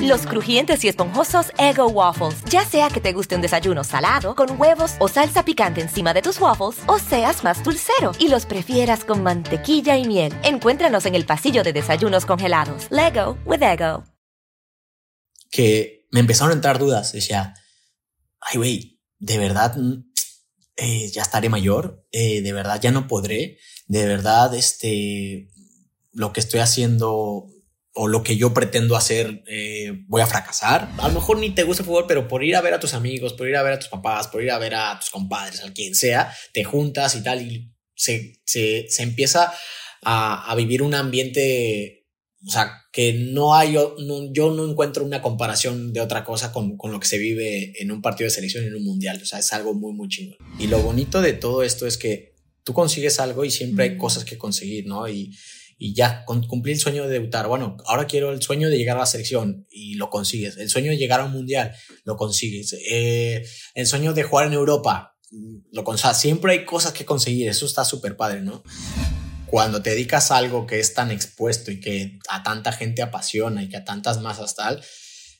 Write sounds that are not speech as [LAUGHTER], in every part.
Los crujientes y esponjosos Ego Waffles. Ya sea que te guste un desayuno salado, con huevos o salsa picante encima de tus waffles, o seas más dulcero y los prefieras con mantequilla y miel. Encuéntranos en el pasillo de desayunos congelados. Lego with Ego. Que me empezaron a entrar dudas. Decía, ay, güey, de verdad mm, eh, ya estaré mayor, eh, de verdad ya no podré, de verdad este, lo que estoy haciendo o lo que yo pretendo hacer eh, voy a fracasar. A lo mejor ni te gusta el fútbol, pero por ir a ver a tus amigos, por ir a ver a tus papás, por ir a ver a tus compadres, a quien sea, te juntas y tal, y se, se, se empieza a, a, vivir un ambiente, o sea, que no hay, no, yo no encuentro una comparación de otra cosa con, con, lo que se vive en un partido de selección en un mundial, o sea, es algo muy, muy chingón. Y lo bonito de todo esto es que tú consigues algo y siempre hay cosas que conseguir, ¿no? Y, y ya cumplí el sueño de debutar. Bueno, ahora quiero el sueño de llegar a la selección y lo consigues. El sueño de llegar a un mundial, lo consigues. Eh, el sueño de jugar en Europa, lo consigues. Siempre hay cosas que conseguir. Eso está súper padre, ¿no? Cuando te dedicas a algo que es tan expuesto y que a tanta gente apasiona y que a tantas masas tal,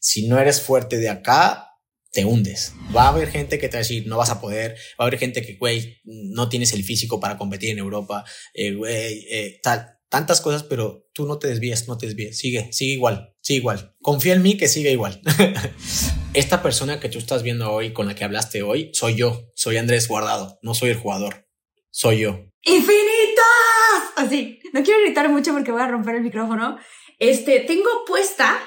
si no eres fuerte de acá, te hundes. Va a haber gente que te va a decir, no vas a poder. Va a haber gente que, güey, no tienes el físico para competir en Europa. Eh, güey, eh, tal tantas cosas, pero tú no te desvíes, no te desvíes, sigue, sigue igual, sigue igual. Confía en mí que sigue igual. [LAUGHS] Esta persona que tú estás viendo hoy, con la que hablaste hoy, soy yo, soy Andrés Guardado, no soy el jugador, soy yo. ¡Infinitas! Así, no quiero gritar mucho porque voy a romper el micrófono. Este, tengo puesta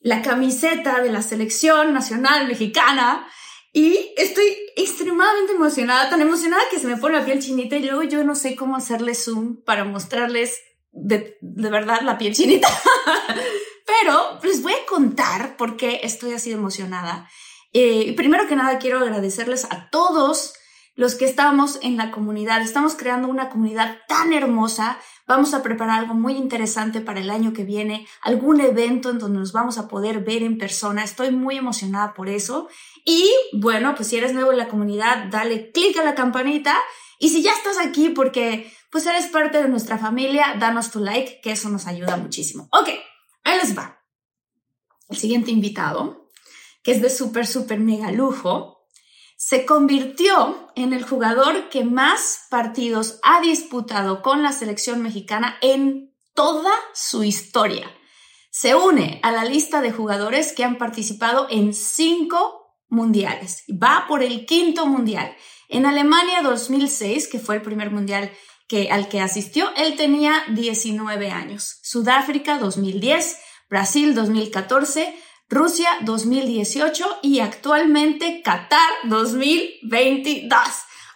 la camiseta de la selección nacional mexicana y estoy extremadamente emocionada, tan emocionada que se me pone la piel chinita y luego yo no sé cómo hacerle zoom para mostrarles de, de verdad la piel chinita. [LAUGHS] Pero les voy a contar por qué estoy así emocionada. Eh, primero que nada, quiero agradecerles a todos los que estamos en la comunidad. Estamos creando una comunidad tan hermosa. Vamos a preparar algo muy interesante para el año que viene, algún evento en donde nos vamos a poder ver en persona. Estoy muy emocionada por eso. Y bueno, pues si eres nuevo en la comunidad, dale clic a la campanita. Y si ya estás aquí porque pues eres parte de nuestra familia, danos tu like, que eso nos ayuda muchísimo. Ok, ahí les va. El siguiente invitado, que es de súper, súper mega lujo, se convirtió en el jugador que más partidos ha disputado con la selección mexicana en toda su historia. Se une a la lista de jugadores que han participado en cinco mundiales. Va por el quinto mundial. En Alemania 2006, que fue el primer mundial que, al que asistió, él tenía 19 años. Sudáfrica 2010, Brasil 2014, Rusia 2018 y actualmente Qatar 2022.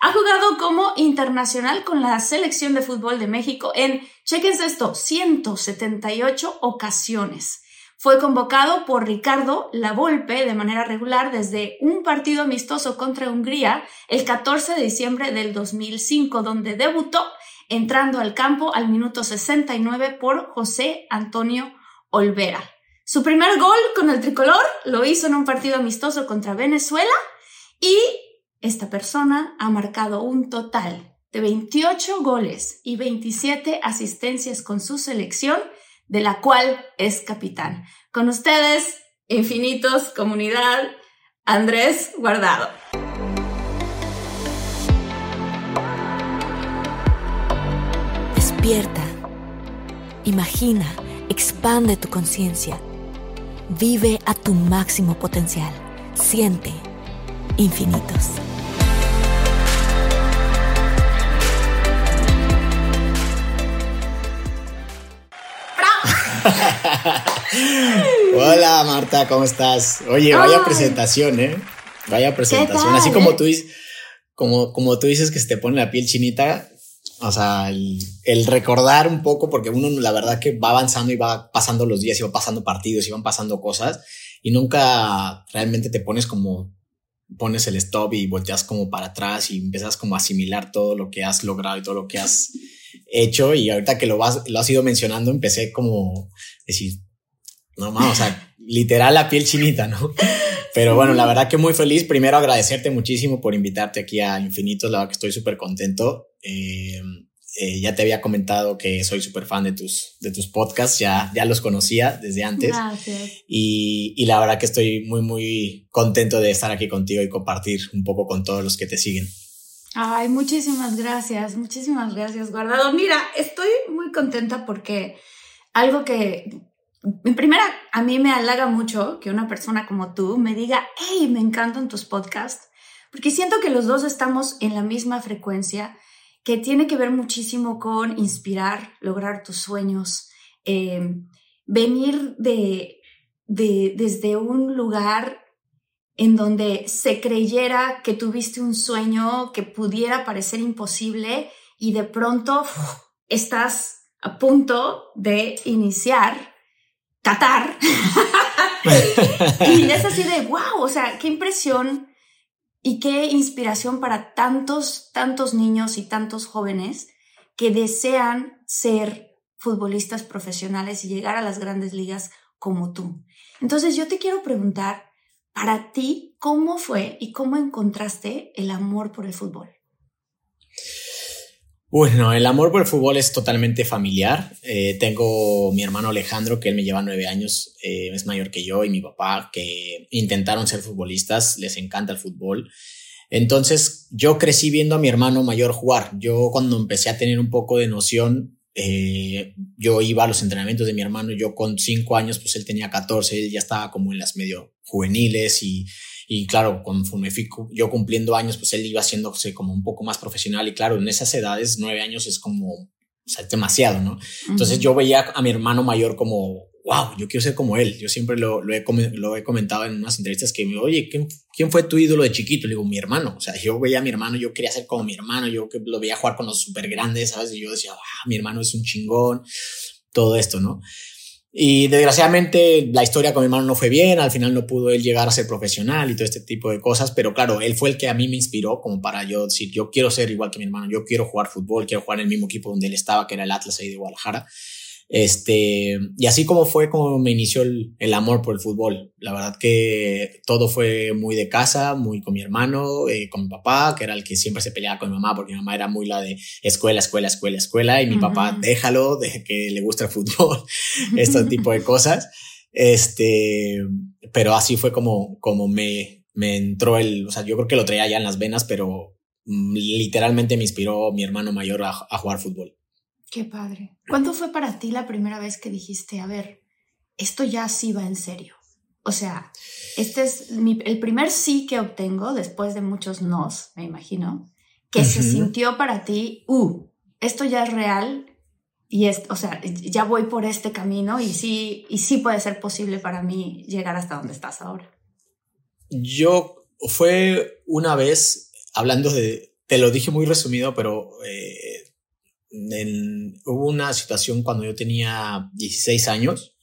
Ha jugado como internacional con la selección de fútbol de México en, chequense esto, 178 ocasiones. Fue convocado por Ricardo Lavolpe de manera regular desde un partido amistoso contra Hungría el 14 de diciembre del 2005, donde debutó entrando al campo al minuto 69 por José Antonio Olvera. Su primer gol con el tricolor lo hizo en un partido amistoso contra Venezuela y esta persona ha marcado un total de 28 goles y 27 asistencias con su selección de la cual es capitán. Con ustedes, infinitos, comunidad, Andrés Guardado. Despierta, imagina, expande tu conciencia, vive a tu máximo potencial, siente infinitos. [LAUGHS] Hola Marta, ¿cómo estás? Oye, vaya presentación, ¿eh? Vaya presentación. Así como tú, como, como tú dices que se te pone la piel chinita, o sea, el, recordar un poco, porque uno la verdad que va avanzando y va pasando los días y va pasando partidos y van pasando cosas y nunca realmente te pones como, pones el stop y volteas como para atrás y empiezas como a asimilar todo lo que has logrado y todo lo que has hecho. Y ahorita que lo, vas, lo has ido mencionando, empecé como decir, no más, o sea, literal la piel chinita, ¿no? Pero bueno, la verdad que muy feliz. Primero agradecerte muchísimo por invitarte aquí a Infinitos. La verdad que estoy súper contento. Eh, eh, ya te había comentado que soy súper fan de tus, de tus podcasts, ya, ya los conocía desde antes. Gracias. Y, y la verdad que estoy muy, muy contento de estar aquí contigo y compartir un poco con todos los que te siguen. Ay, muchísimas gracias, muchísimas gracias, guardado. Mira, estoy muy contenta porque algo que en primera, a mí me halaga mucho que una persona como tú me diga, hey, me encantan tus podcasts, porque siento que los dos estamos en la misma frecuencia, que tiene que ver muchísimo con inspirar, lograr tus sueños, em, venir de, de, desde un lugar en donde se creyera que tuviste un sueño que pudiera parecer imposible y de pronto estás a punto de iniciar Qatar. [LAUGHS] y es así de, wow, o sea, qué impresión y qué inspiración para tantos, tantos niños y tantos jóvenes que desean ser futbolistas profesionales y llegar a las grandes ligas como tú. Entonces yo te quiero preguntar, para ti, ¿cómo fue y cómo encontraste el amor por el fútbol? Bueno, el amor por el fútbol es totalmente familiar. Eh, tengo mi hermano Alejandro, que él me lleva nueve años, eh, es mayor que yo, y mi papá, que intentaron ser futbolistas, les encanta el fútbol. Entonces, yo crecí viendo a mi hermano mayor jugar. Yo cuando empecé a tener un poco de noción, eh, yo iba a los entrenamientos de mi hermano, yo con cinco años, pues él tenía 14, él ya estaba como en las medio juveniles y y claro, conforme fui yo cumpliendo años, pues él iba haciéndose como un poco más profesional. Y claro, en esas edades, nueve años es como, o sea, demasiado, ¿no? Entonces yo veía a mi hermano mayor como, wow, yo quiero ser como él. Yo siempre lo, lo, he, lo he, comentado en unas entrevistas que me, oye, ¿quién, ¿quién, fue tu ídolo de chiquito? Le digo, mi hermano. O sea, yo veía a mi hermano, yo quería ser como mi hermano, yo que lo veía jugar con los súper grandes, ¿sabes? Y yo decía, wow, mi hermano es un chingón, todo esto, ¿no? Y desgraciadamente la historia con mi hermano no fue bien, al final no pudo él llegar a ser profesional y todo este tipo de cosas, pero claro, él fue el que a mí me inspiró como para yo decir, yo quiero ser igual que mi hermano, yo quiero jugar fútbol, quiero jugar en el mismo equipo donde él estaba, que era el Atlas ahí de Guadalajara. Este, y así como fue como me inició el, el, amor por el fútbol. La verdad que todo fue muy de casa, muy con mi hermano, eh, con mi papá, que era el que siempre se peleaba con mi mamá, porque mi mamá era muy la de escuela, escuela, escuela, escuela, y mi papá, déjalo, de que le gusta el fútbol, [LAUGHS] este [LAUGHS] tipo de cosas. Este, pero así fue como, como me, me entró el, o sea, yo creo que lo traía ya en las venas, pero mm, literalmente me inspiró mi hermano mayor a, a jugar fútbol. Qué padre. ¿Cuándo fue para ti la primera vez que dijiste, a ver, esto ya sí va en serio? O sea, este es el primer sí que obtengo después de muchos nos, me imagino, que se sintió para ti, uh, esto ya es real y es, o sea, ya voy por este camino y sí, y sí puede ser posible para mí llegar hasta donde estás ahora. Yo fue una vez, hablando de, te lo dije muy resumido, pero eh, hubo una situación cuando yo tenía 16 años.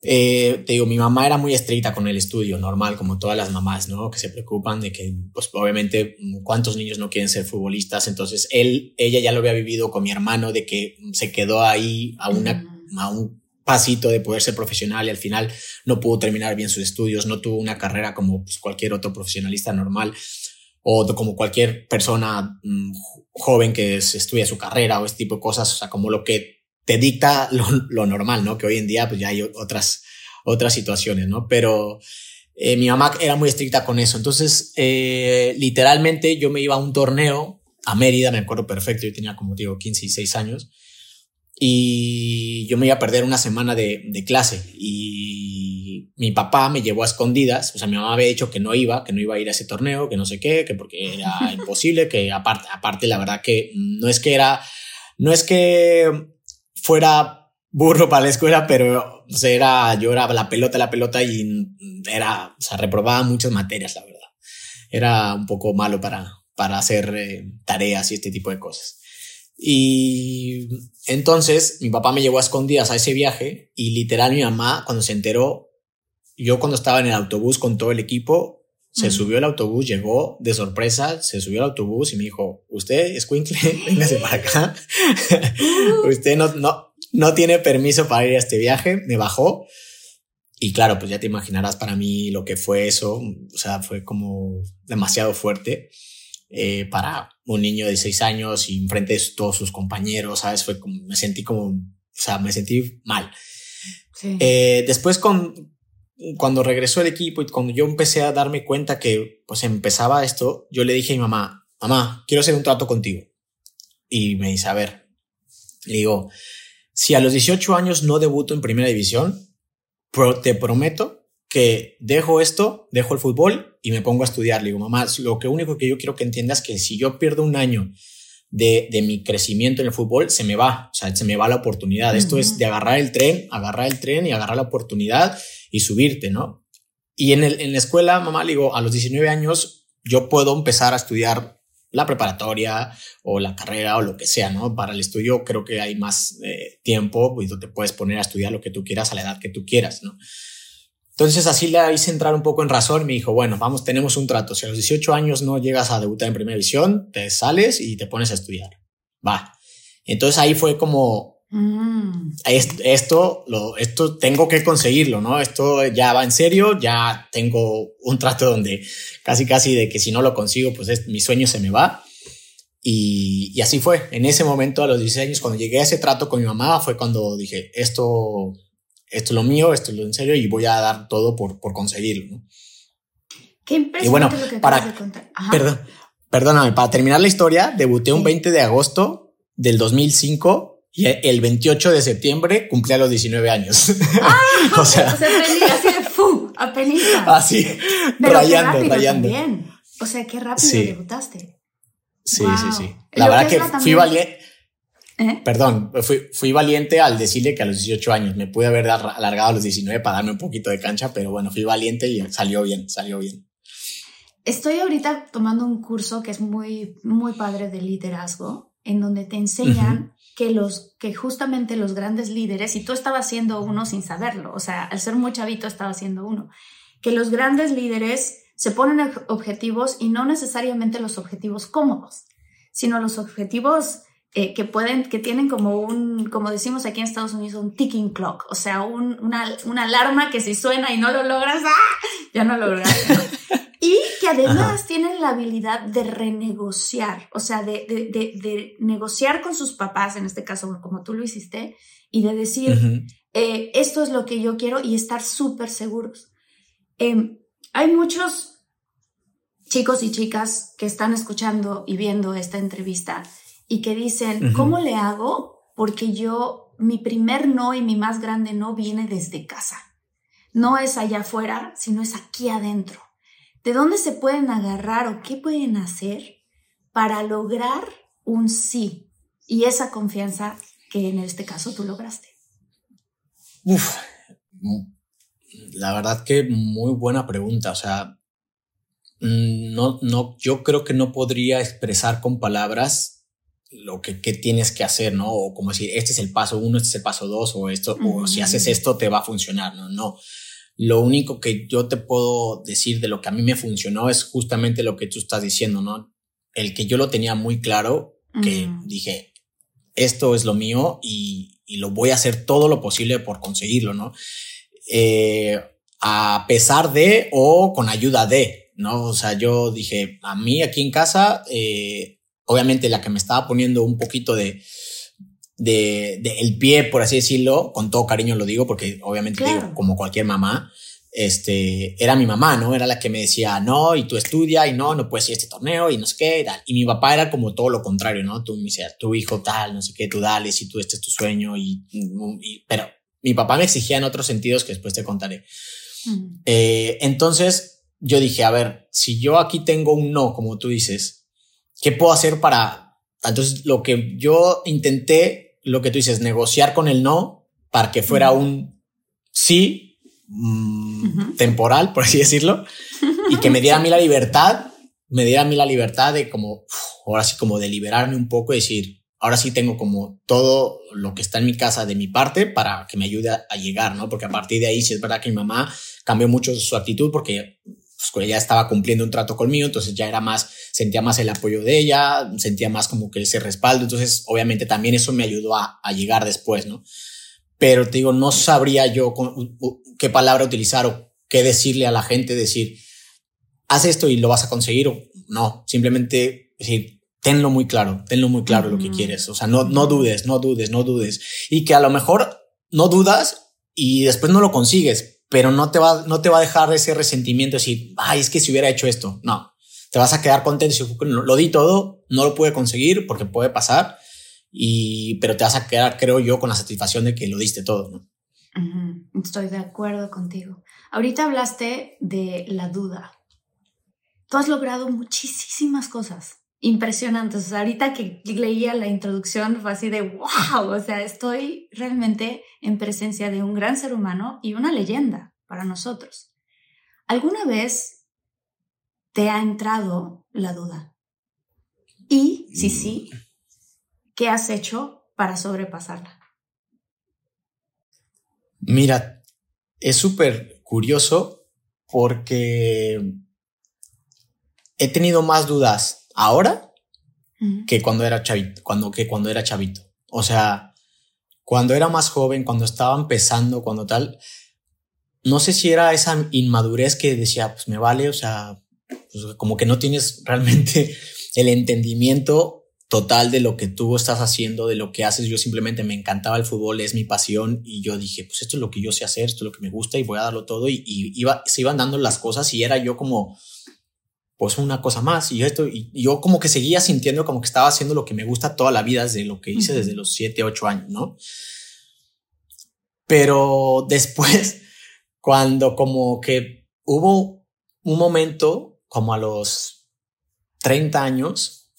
Eh, te digo, mi mamá era muy estricta con el estudio, normal, como todas las mamás, ¿no? Que se preocupan de que, pues, obviamente, cuántos niños no quieren ser futbolistas. Entonces, él, ella ya lo había vivido con mi hermano, de que se quedó ahí a, una, a un pasito de poder ser profesional y al final no pudo terminar bien sus estudios, no tuvo una carrera como pues, cualquier otro profesionalista normal o como cualquier persona mm, joven que estudia su carrera o este tipo de cosas, o sea, como lo que te dicta lo, normal, ¿no? Que hoy en día pues ya hay otras, otras situaciones, ¿no? Pero eh, mi mamá era muy estricta con eso, entonces eh, literalmente yo me iba a un torneo a Mérida, me acuerdo perfecto, yo tenía como digo 15 y 6 años, y yo me iba a perder una semana de, de, clase y mi papá me llevó a escondidas, o sea, mi mamá había dicho que no iba, que no iba a ir a ese torneo, que no sé qué, que porque era [LAUGHS] imposible, que aparte, aparte la verdad que no es que era, no es que fuera burro para la escuela, pero o sea, era, yo era la pelota, la pelota y era, o sea, reprobaba muchas materias, la verdad. Era un poco malo para, para hacer eh, tareas y este tipo de cosas. Y entonces mi papá me llevó a escondidas a ese viaje y literal mi mamá cuando se enteró, yo cuando estaba en el autobús con todo el equipo, se subió el autobús, llegó de sorpresa, se subió al autobús y me dijo, usted es [LAUGHS] véngase para acá. [LAUGHS] [LAUGHS] usted no, no, no tiene permiso para ir a este viaje. Me bajó. Y claro, pues ya te imaginarás para mí lo que fue eso. O sea, fue como demasiado fuerte eh, para un niño de seis años y enfrente de todos sus compañeros, ¿sabes? Fue como, me sentí como, o sea, me sentí mal. Eh, después con, cuando regresó el equipo y cuando yo empecé a darme cuenta que pues empezaba esto, yo le dije a mi mamá, mamá, quiero hacer un trato contigo. Y me dice, a ver, le digo, si a los 18 años no debuto en primera división, te prometo que dejo esto, dejo el fútbol y me pongo a estudiar. Le digo, mamá, lo que único que yo quiero que entiendas es que si yo pierdo un año de, de, mi crecimiento en el fútbol, se me va, o sea, se me va la oportunidad. Esto es de agarrar el tren, agarrar el tren y agarrar la oportunidad y subirte, ¿no? Y en, el, en la escuela, mamá, digo, a los 19 años yo puedo empezar a estudiar la preparatoria o la carrera o lo que sea, ¿no? Para el estudio creo que hay más eh, tiempo y tú te puedes poner a estudiar lo que tú quieras a la edad que tú quieras, ¿no? Entonces así le hice entrar un poco en razón. Me dijo, bueno, vamos, tenemos un trato. Si a los 18 años no llegas a debutar en primera división, te sales y te pones a estudiar. Va. Entonces ahí fue como, mm. esto, lo, esto tengo que conseguirlo, ¿no? Esto ya va en serio, ya tengo un trato donde casi, casi de que si no lo consigo, pues es, mi sueño se me va. Y, y así fue. En ese momento, a los 16 años, cuando llegué a ese trato con mi mamá, fue cuando dije, esto esto es lo mío, esto es lo en serio y voy a dar todo por, por conseguirlo. ¿no? Qué impresionante lo que para, de contar. Perdón, perdóname, para terminar la historia, debuté un 20 de agosto del 2005 y el 28 de septiembre cumplí a los 19 años. Ah, [LAUGHS] o sea, así de [LAUGHS] fu, apenas. Así, rayando, rayando. También. O sea, qué rápido debutaste. Sí, sí, sí. La verdad que fui valiente ¿Eh? Perdón, fui, fui, valiente al decirle que a los 18 años me pude haber alargado a los 19 para darme un poquito de cancha, pero bueno, fui valiente y salió bien, salió bien. Estoy ahorita tomando un curso que es muy, muy padre de liderazgo, en donde te enseñan que los, que justamente los grandes líderes, y tú estabas siendo uno sin saberlo, o sea, al ser muy chavito estaba siendo uno, que los grandes líderes se ponen objetivos y no necesariamente los objetivos cómodos, sino los objetivos eh, que pueden, que tienen como un, como decimos aquí en Estados Unidos, un ticking clock, o sea, un, una, una, alarma que si suena y no lo logras, ¡ah! ya no lo lograste. [LAUGHS] y que además tienen la habilidad de renegociar, o sea, de, de, de, negociar con sus papás, en este caso como tú lo hiciste, y de decir, eh, esto es lo que yo quiero y estar súper seguros. Em, hay muchos chicos y chicas que están escuchando y viendo esta entrevista y que dicen, ¿cómo le hago? Porque yo, mi primer no y mi más grande no viene desde casa. No es allá afuera, sino es aquí adentro. ¿De dónde se pueden agarrar o qué pueden hacer para lograr un sí y esa confianza que en este caso tú lograste? Uf, la verdad que muy buena pregunta. O sea, mm, no, no, yo creo que no podría expresar con palabras lo que, tienes que hacer, ¿no? O como decir, este es el paso uno, este es el paso dos, o esto, o si haces esto te va a funcionar, ¿no? No. Lo único que yo te puedo decir de lo que a mí me funcionó es justamente lo que tú estás diciendo, ¿no? El que yo lo tenía muy claro, que dije, esto es lo mío y, lo voy a hacer todo lo posible por conseguirlo, ¿no? Eh, a pesar de o con ayuda de, ¿no? O sea, yo dije, a mí aquí en casa, eh, obviamente la que me estaba poniendo un poquito de, de, el pie, por así decirlo, con todo cariño lo digo, porque obviamente digo, como cualquier mamá, este, era mi mamá, ¿no? Era la que me decía, no, y tú estudia, y no, no puedes ir a este torneo, y no sé qué, y tal. Y mi papá era como todo lo contrario, ¿no? Tú me decías, tu hijo tal, no sé qué, tú dale, si tú este es tu sueño, y, pero mi papá me exigía en otros sentidos que después te contaré. Eh, entonces yo dije, a ver, si yo aquí tengo un no, como tú dices, ¿qué puedo hacer para... Entonces, lo que yo intenté, lo que tú dices, negociar con el no, para que fuera un sí mm, temporal, por así decirlo, y que me diera a mí la libertad, me diera a mí la libertad de como, ahora sí, como de liberarme un poco y decir, ahora sí tengo como todo lo que está en mi casa de mi parte para que me ayude a, llegar, ¿no? Porque a partir de ahí sí es verdad que mi mamá cambió mucho su actitud porque pues, ella estaba cumpliendo un trato conmigo, entonces ya era más, sentía más el apoyo de ella, sentía más como que ese respaldo, entonces obviamente también eso me ayudó a, a llegar después, ¿no? Pero te digo, no sabría yo qué palabra utilizar o qué decirle a la gente, decir, haz esto y lo vas a conseguir o no, simplemente decir, tenlo muy claro, tenlo muy claro lo que quieres. O sea, no, no dudes, no dudes, no dudes. Y que a lo mejor no dudas y después no lo consigues, pero no te va, no te va a dejar ese resentimiento de decir, ay, es que si hubiera hecho esto. No, te vas a quedar contento. Si lo di todo, no lo pude conseguir porque puede pasar. Y, pero te vas a quedar, creo yo, con la satisfacción de que lo diste todo. Estoy de acuerdo contigo. Ahorita hablaste de la duda. Tú has logrado muchísimas cosas impresionantes. O sea, ahorita que leía la introducción fue así de wow, o sea, estoy realmente en presencia de un gran ser humano y una leyenda para nosotros. ¿Alguna vez te ha entrado la duda? Y si sí, ¿qué has hecho para sobrepasarla? Mira, es súper curioso porque he tenido más dudas ahora que cuando era chavito, cuando, que cuando era chavito. O sea, cuando era más joven, cuando estaba empezando, cuando tal, no sé si era esa inmadurez que decía, pues me vale, o sea, pues como que no tienes [LAUGHS] realmente el entendimiento total de lo que tú estás haciendo, de lo que haces. Yo simplemente me encantaba el fútbol, es mi pasión y yo dije, pues esto es lo que yo sé hacer, esto es lo que me gusta y voy a darlo todo y, y iba, se iban dando las cosas y era yo como pues una cosa más y esto, y yo como que seguía sintiendo como que estaba haciendo lo que me gusta toda la vida desde lo que hice desde los 7, 8 años, ¿no? Pero después, [LAUGHS] cuando como que hubo un momento, como a los 30 años,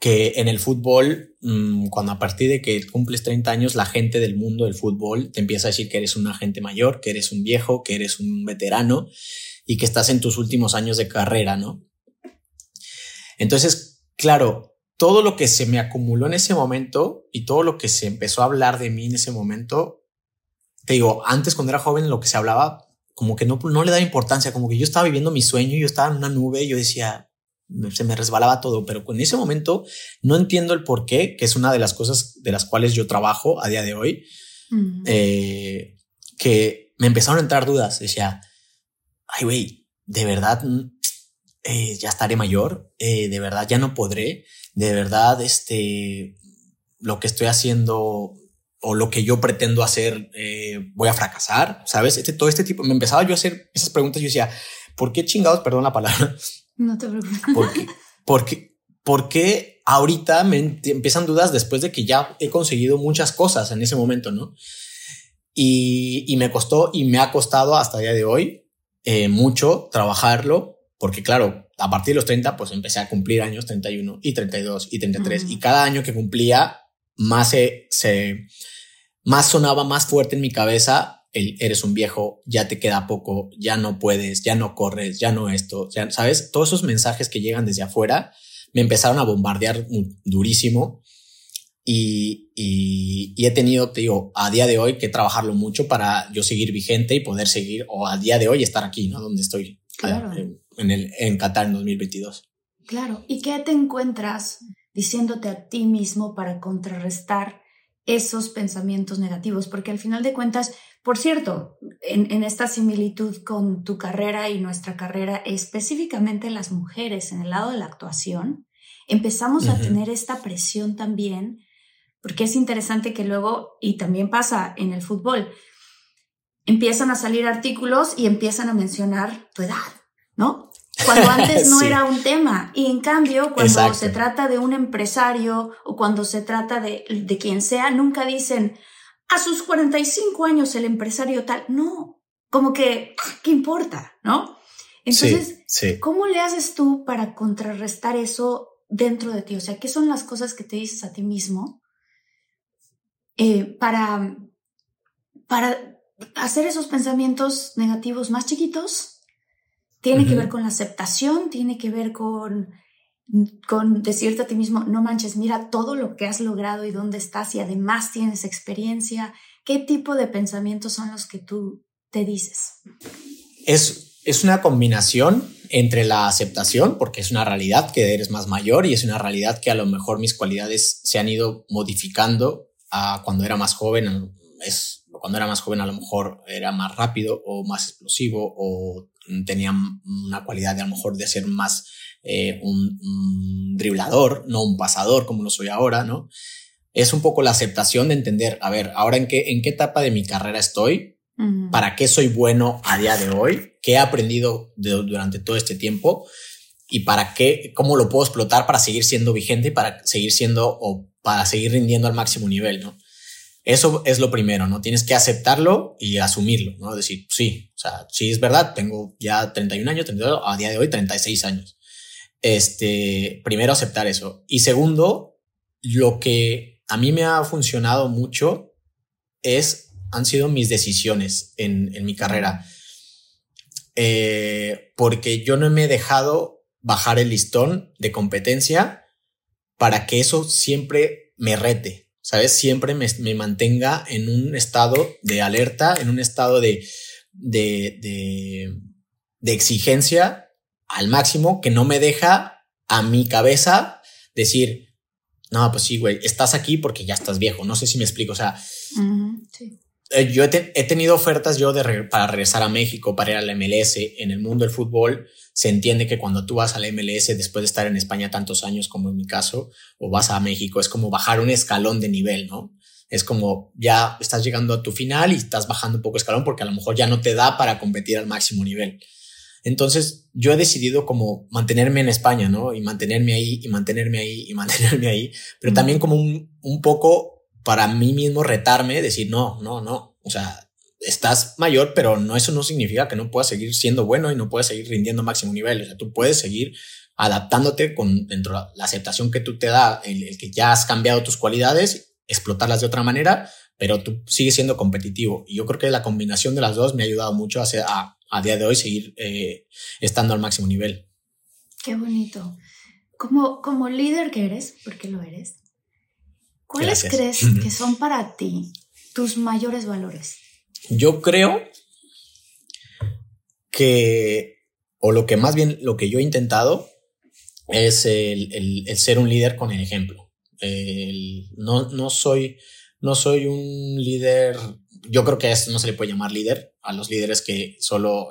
que en el fútbol, mm, cuando a partir de que cumples 30 años, la gente del mundo del fútbol te empieza a decir que eres un agente mayor, que eres un viejo, que eres un veterano y que estás en tus últimos años de carrera, ¿no? Entonces, claro, todo lo que se me acumuló en ese momento y todo lo que se empezó a hablar de mí en ese momento, te digo, antes cuando era joven lo que se hablaba, como que no, no le daba importancia, como que yo estaba viviendo mi sueño, yo estaba en una nube y yo decía, se me resbalaba todo, pero en ese momento no entiendo el por qué, que es una de las cosas de las cuales yo trabajo a día de hoy, eh, que me empezaron a entrar dudas, decía, ay, güey, de verdad mm, eh, ya estaré mayor, eh, de verdad ya no podré, de verdad este, lo que estoy haciendo o lo que yo pretendo hacer eh, voy a fracasar, ¿sabes? Este, todo este tipo, me empezaba yo a hacer esas preguntas y yo decía, ¿por qué chingados, perdón la palabra? No te preocupes. ¿Por qué, por qué, por qué ahorita me empiezan dudas después de que ya he conseguido muchas cosas en ese momento, ¿no? Y, y me costó y me ha costado hasta el día de hoy eh, mucho trabajarlo, porque claro, a partir de los 30, pues empecé a cumplir años 31 y 32 y 33. Y cada año que cumplía, más se, se, más sonaba más fuerte en mi cabeza el eres un viejo, ya te queda poco, ya no puedes, ya no corres, ya no esto, ya, ¿sabes? Todos esos mensajes que llegan desde afuera me empezaron a bombardear durísimo y, y, he tenido, te digo, a día de hoy que trabajarlo mucho para yo seguir vigente y poder seguir, o a día de hoy estar aquí, ¿no? Donde estoy, claro. en, el, en Qatar en 2022. Claro. ¿Y qué te encuentras diciéndote a ti mismo para contrarrestar esos pensamientos negativos? Porque al final de cuentas, por cierto, en, en esta similitud con tu carrera y nuestra carrera, específicamente las mujeres en el lado de la actuación, empezamos a tener esta presión también porque es interesante que luego, y también pasa en el fútbol, empiezan a salir artículos y empiezan a mencionar tu edad, ¿no? Cuando [LAUGHS] antes no era un tema. Y en cambio, cuando se trata de un empresario o cuando se trata de, de quien sea, nunca dicen, a sus 45 años el empresario tal. No, como que, ¿qué importa? ¿No? Entonces, ¿cómo le haces tú para contrarrestar eso dentro de ti? O sea, ¿qué son las cosas que te dices a ti mismo eh, para para hacer esos pensamientos negativos más chiquitos, tiene que ver con la aceptación, tiene que ver con, con decirte a ti mismo, no manches, mira todo lo que has logrado y dónde estás y además tienes experiencia. ¿Qué tipo de pensamientos son los que tú te dices? Es, es una combinación entre la aceptación, porque es una realidad que eres más mayor y es una realidad que a lo mejor mis cualidades se han ido modificando a cuando era más joven. Es, cuando era más joven a lo mejor era más rápido o más explosivo o tenía una cualidad de a lo mejor de ser más eh, un, driblador, no un pasador como lo soy ahora, ¿no? Es un poco la aceptación de entender, a ver, ahora en qué, en qué etapa de mi carrera estoy, para qué soy bueno a día de hoy, qué he aprendido durante todo este tiempo y para qué, cómo lo puedo explotar para seguir siendo vigente y para seguir siendo o para seguir rindiendo al máximo nivel, ¿no? Eso es lo primero, ¿no? Tienes que aceptarlo y asumirlo, ¿no? Decir, sí, o sea, sí es verdad, tengo ya 31 años, 32, a día de hoy 36 años. Este, primero aceptar eso. Y segundo, lo que a mí me ha funcionado mucho es, han sido mis decisiones en, en mi carrera. Eh, porque yo no me he dejado bajar el listón de competencia para que eso siempre me rete, ¿sabes? Siempre me, mantenga en un estado de alerta, en un estado de, de, de, exigencia al máximo que no me deja a mi cabeza decir, no, pues sí, güey, estás aquí porque ya estás viejo. No sé si me explico. O sea, eh, yo he, tenido ofertas yo de para regresar a México, para ir al MLS en el mundo del fútbol se entiende que cuando tú vas al MLS después de estar en España tantos años como en mi caso, o vas a México, es como bajar un escalón de nivel, ¿no? Es como ya estás llegando a tu final y estás bajando un poco escalón porque a lo mejor ya no te da para competir al máximo nivel. Entonces yo he decidido como mantenerme en España, ¿no? Y mantenerme ahí y mantenerme ahí y mantenerme ahí, pero también como un, un poco para mí mismo retarme, decir, no, no, no, o sea, estás mayor, pero no, eso no significa que no puedas seguir siendo bueno y no puedas seguir rindiendo máximo nivel. O sea, tú puedes seguir adaptándote con dentro de la aceptación que tú te da, el, que ya has cambiado tus cualidades, explotarlas de otra manera, pero tú sigues siendo competitivo. Y yo creo que la combinación de las dos me ha ayudado mucho a, a, día de hoy seguir eh, estando al máximo nivel. Qué bonito. Como, como líder que eres, porque lo eres, ¿cuáles crees que son para ti tus mayores valores? Yo creo que, o lo que más bien, lo que yo he intentado es el, ser un líder con el ejemplo. no, no, soy, no soy un líder, yo creo que a esto no se le puede llamar líder, a los líderes que solo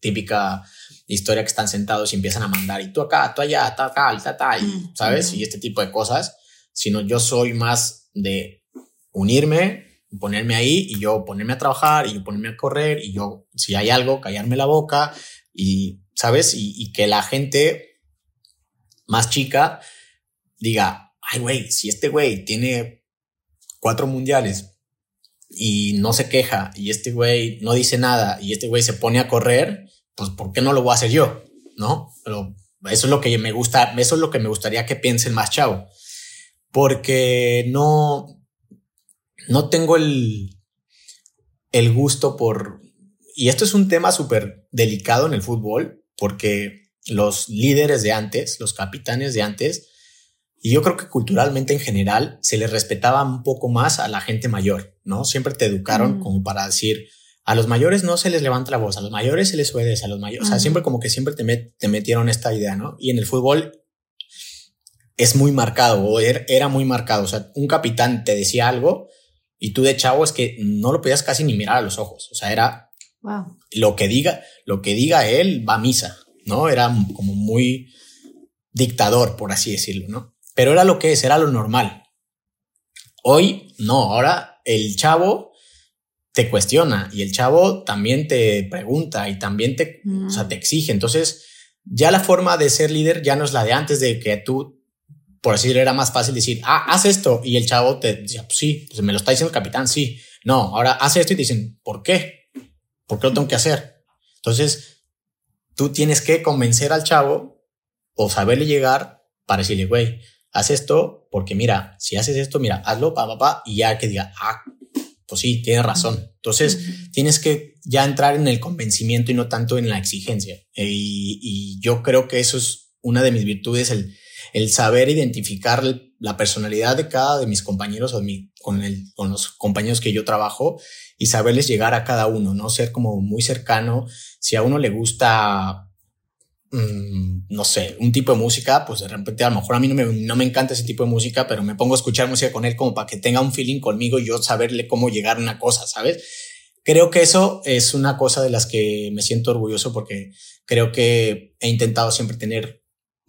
típica historia que están sentados y empiezan a mandar y tú acá, tú allá, tal, tal, tal, tal, mm, ¿sabes? Y este tipo de cosas, sino yo soy más de unirme, ponerme ahí y yo ponerme a trabajar y yo ponerme a correr y yo, si hay algo, callarme la boca y, ¿sabes? Y, que la gente más chica diga, ay, güey, si este güey tiene cuatro mundiales y no se queja y este güey no dice nada y este güey se pone a correr, pues ¿por qué no lo voy a hacer yo? ¿No? Pero eso es lo que me gusta, eso es lo que me gustaría que piensen más chavo. Porque no, no tengo el, el gusto por... Y esto es un tema súper delicado en el fútbol, porque los líderes de antes, los capitanes de antes, y yo creo que culturalmente en general se les respetaba un poco más a la gente mayor, ¿no? Siempre te educaron como para decir, a los mayores no se les levanta la voz, a los mayores se les obedece, a los mayores, o sea, siempre como que siempre te, te metieron esta idea, ¿no? Y en el fútbol es muy marcado, o er, era muy marcado, o sea, un capitán te decía algo y tú de chavo es que no lo podías casi ni mirar a los ojos. O sea, era lo que diga, lo que diga él va a misa, ¿no? Era como muy dictador, por así decirlo, ¿no? Pero era lo que es, era lo normal. Hoy no, ahora el chavo te cuestiona y el chavo también te pregunta y también te, o sea, te exige. Entonces, ya la forma de ser líder ya no es la de antes de que tú por así decirlo, era más fácil decir, ah, haz esto. Y el chavo te decía, pues sí, pues me lo está diciendo el capitán, sí. No, ahora haz esto y te dicen, ¿por qué? ¿Por qué lo tengo que hacer? Entonces, tú tienes que convencer al chavo o saberle llegar para decirle, güey, haz esto porque mira, si haces esto, mira, hazlo, pa, pa, pa, y ya que diga, ah, pues sí, tienes razón. Entonces tienes que ya entrar en el convencimiento y no tanto en la exigencia. Eh, y, yo creo que eso es una de mis virtudes, el, el saber identificar la personalidad de cada de mis compañeros o con, el, con los compañeros que yo trabajo y saberles llegar a cada uno, ¿no? Ser como muy cercano. Si a uno le gusta Mm, no sé, un tipo de música, pues de repente a lo mejor a mí no me, no me encanta ese tipo de música, pero me pongo a escuchar música con él como para que tenga un feeling conmigo y yo saberle cómo llegar a una cosa, ¿sabes? Creo que eso es una cosa de las que me siento orgulloso porque creo que he intentado siempre tener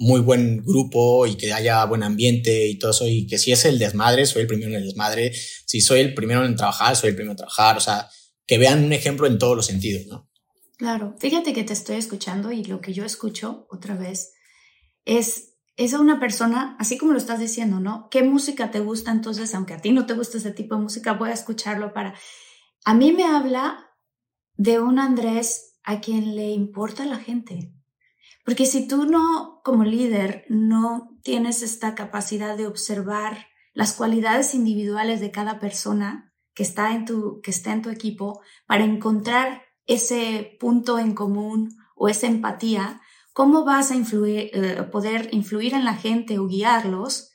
muy buen grupo y que haya buen ambiente y todo eso y que si es el desmadre, soy el primero en el desmadre, si soy el primero en trabajar, soy el primero en trabajar, o sea, que vean un ejemplo en todos los sentidos, ¿no? Claro, fíjate que te estoy escuchando y lo que yo escucho otra vez es, es a una persona, así como lo estás diciendo, ¿no? ¿Qué música te gusta? Entonces, aunque a ti no te gusta ese tipo de música, voy a escucharlo para... A mí me habla de un Andrés a quien le importa la gente. Porque si tú no, como líder, no tienes esta capacidad de observar las cualidades individuales de cada persona que está en tu, que está en tu equipo para encontrar ese punto en común o esa empatía, ¿cómo vas a influir, eh, poder influir en la gente o guiarlos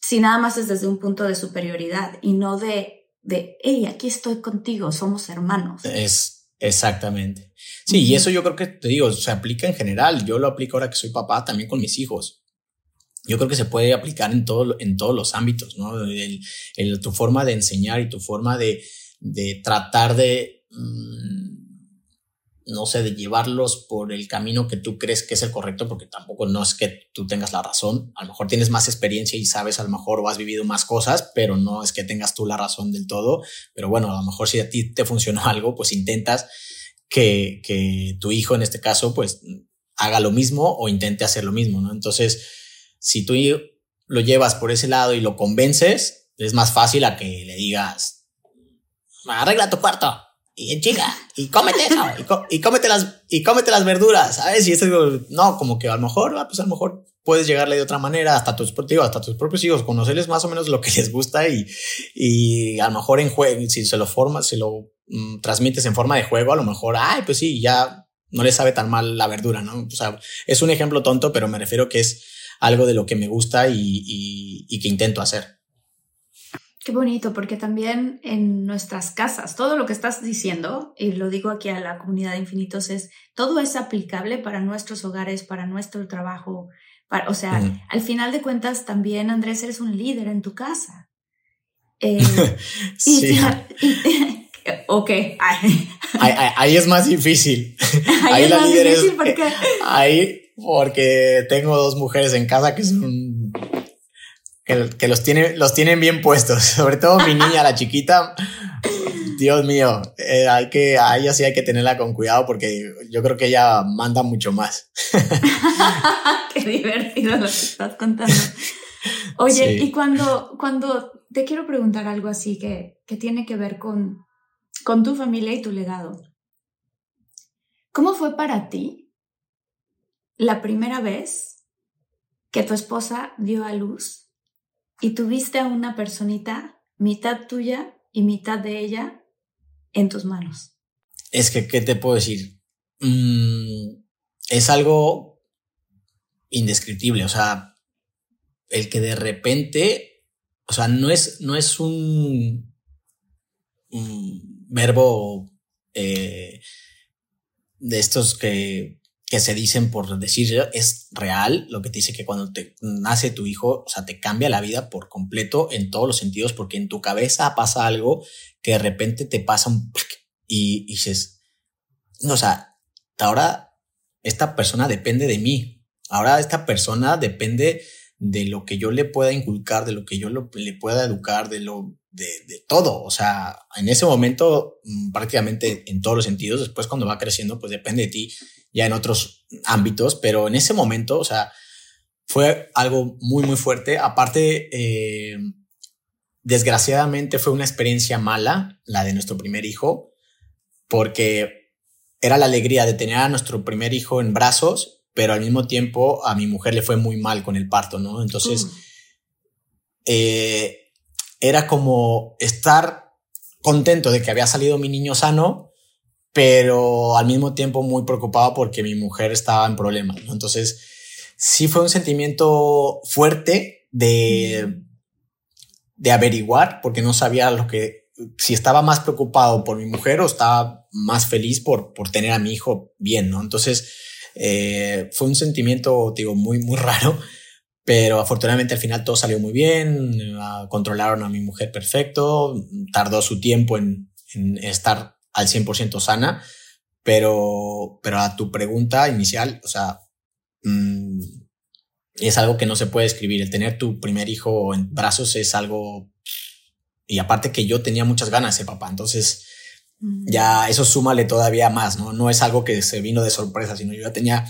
si nada más es desde un punto de superioridad y no de, de, hey, aquí estoy contigo, somos hermanos? Es exactamente. Sí, y eso yo creo que te digo, se aplica en general. Yo lo aplico ahora que soy papá también con mis hijos. Yo creo que se puede aplicar en, todo, en todos los ámbitos, ¿no? El, tu forma de enseñar y tu forma de, de tratar de Mm, no sé, de llevarlos por el camino que tú crees que es el correcto, porque tampoco no es que tú tengas la razón. A lo mejor tienes más experiencia y sabes, a lo mejor o has vivido más cosas, pero no es que tengas tú la razón del todo. Pero bueno, a lo mejor si a ti te funcionó [LAUGHS] algo, pues intentas que, que tu hijo en este caso, pues haga lo mismo o intente hacer lo mismo, ¿no? Entonces, si tú lo llevas por ese lado y lo convences, es más fácil a que le digas, arregla tu cuarto, y chica, y cómete y, cómete las, y cómete las verduras, ¿sabes? Y eso, no, como que a lo mejor, pues a lo mejor puedes llegarle de otra manera hasta tus, hasta tus propios hijos, conocerles más o menos lo que [LAUGHS] les gusta y, y a lo mejor en juego, si se lo formas, si lo mm, transmites en forma de juego, a lo mejor, ay, pues sí, ya no les sabe tan mal la verdura, ¿no? O sea, es un ejemplo tonto, pero me refiero que es algo de lo que me gusta y, y que intento hacer. Qué bonito, porque también en nuestras casas, todo lo que estás diciendo, y lo digo aquí a la comunidad de infinitos, es todo es aplicable para nuestros hogares, para nuestro trabajo. Para, o sea, al final de cuentas, también, Andrés, eres un líder en tu casa. [LAUGHS] Eh, sí. [LAUGHS] ok. ahí, es más difícil. [LAUGHS] Ahí, es más difícil porque... Ahí, porque tengo dos mujeres en casa que son que, los, tiene, los tienen bien puestos. [LAUGHS] Sobre todo mi niña, la chiquita. Dios mío, eh, hay que, a ella sí hay que tenerla con cuidado porque yo creo que ella manda mucho más. [LAUGHS] Qué divertido lo que estás contando. Oye, y cuando, cuando te quiero preguntar algo así que, que tiene que ver con, con tu familia y tu legado. ¿Cómo fue para ti la primera vez que tu esposa dio a luz y tuviste a una personita, mitad tuya y mitad de ella, en tus manos. Es que, ¿qué te puedo decir? Mm, es algo indescriptible, o sea, el que de repente, o sea, no es, no es un, verbo eh, de estos que que se dicen por decir es real, lo que te dice que cuando te nace tu hijo, o sea, te cambia la vida por completo en todos los sentidos, porque en tu cabeza pasa algo que de repente te pasa un y, y dices, no, o sea, ahora esta persona depende de mí, ahora esta persona depende de lo que yo le pueda inculcar, de lo que yo le pueda educar, de lo de, de, todo. O sea, en ese momento, mm, prácticamente en todos los sentidos, después cuando va creciendo, pues depende de ti ya en otros ámbitos, pero en ese momento, o sea, fue algo muy, muy fuerte. Aparte, eh, desgraciadamente fue una experiencia mala, la de nuestro primer hijo, porque era la alegría de tener a nuestro primer hijo en brazos, pero al mismo tiempo a mi mujer le fue muy mal con el parto, ¿no? Entonces, mm. eh, era como estar contento de que había salido mi niño sano, pero al mismo tiempo muy preocupado porque mi mujer estaba en problemas. Entonces, sí fue un sentimiento fuerte de, de averiguar, porque no sabía lo que, si estaba más preocupado por mi mujer o estaba más feliz por, por tener a mi hijo bien, ¿no? Entonces, eh, fue un sentimiento, digo, muy, muy raro, pero afortunadamente al final todo salió muy bien, controlaron a mi mujer perfecto, tardó su tiempo en, en estar al 100% sana, pero, pero a tu pregunta inicial, o sea, mmm, es algo que no se puede escribir. El tener tu primer hijo en brazos es algo... Y aparte que yo tenía muchas ganas de ser papá, entonces ya eso súmale todavía más, ¿no? No es algo que se vino de sorpresa, sino yo ya tenía,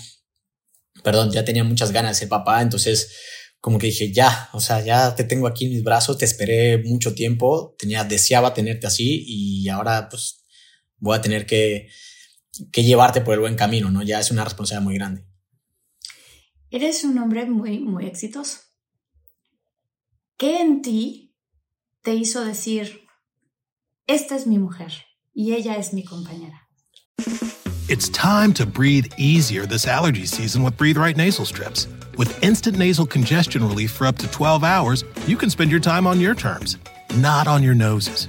perdón, ya tenía muchas ganas de ser papá, entonces como que dije, ya, o sea, ya te tengo aquí en mis brazos, te esperé mucho tiempo, tenía, deseaba tenerte así y ahora pues voy a tener que, que llevarte por el buen camino, ¿no? Ya es una responsabilidad muy grande. Eres un hombre muy, muy exitoso. ¿Qué en ti te hizo decir, esta es mi mujer y ella es mi compañera? It's time to breathe easier this allergy season with Breathe Right nasal strips. With instant nasal congestion relief for up to 12 hours, you can spend your time on your terms, not on your noses.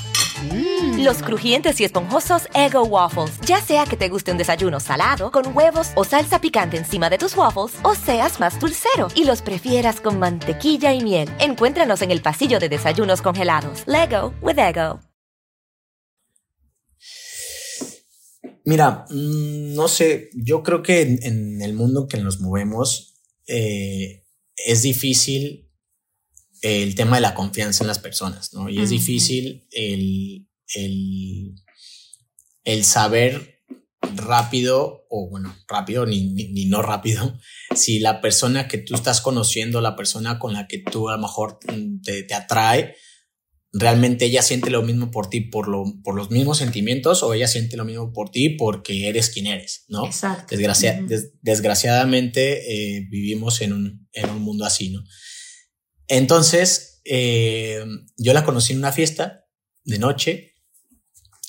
Los crujientes y esponjosos Ego Waffles. Ya sea que te guste un desayuno salado, con huevos o salsa picante encima de tus waffles, o seas más dulcero y los prefieras con mantequilla y miel. Encuéntranos en el pasillo de desayunos congelados. Lego with Ego. Mira, mm, no sé, yo creo que en, el mundo en que nos movemos eh, es difícil el tema de la confianza en las personas, ¿no? Y es difícil el, el, el, saber rápido, o bueno, rápido ni, ni, no rápido, si la persona que tú estás conociendo, la persona con la que tú a lo mejor te, te atrae, realmente ella siente lo mismo por ti por, lo, por los mismos sentimientos o ella siente lo mismo por ti porque eres quien eres, ¿no? Exacto. desgraciadamente eh, vivimos en un, en un mundo así, ¿no? Entonces, eh, yo la conocí en una fiesta de noche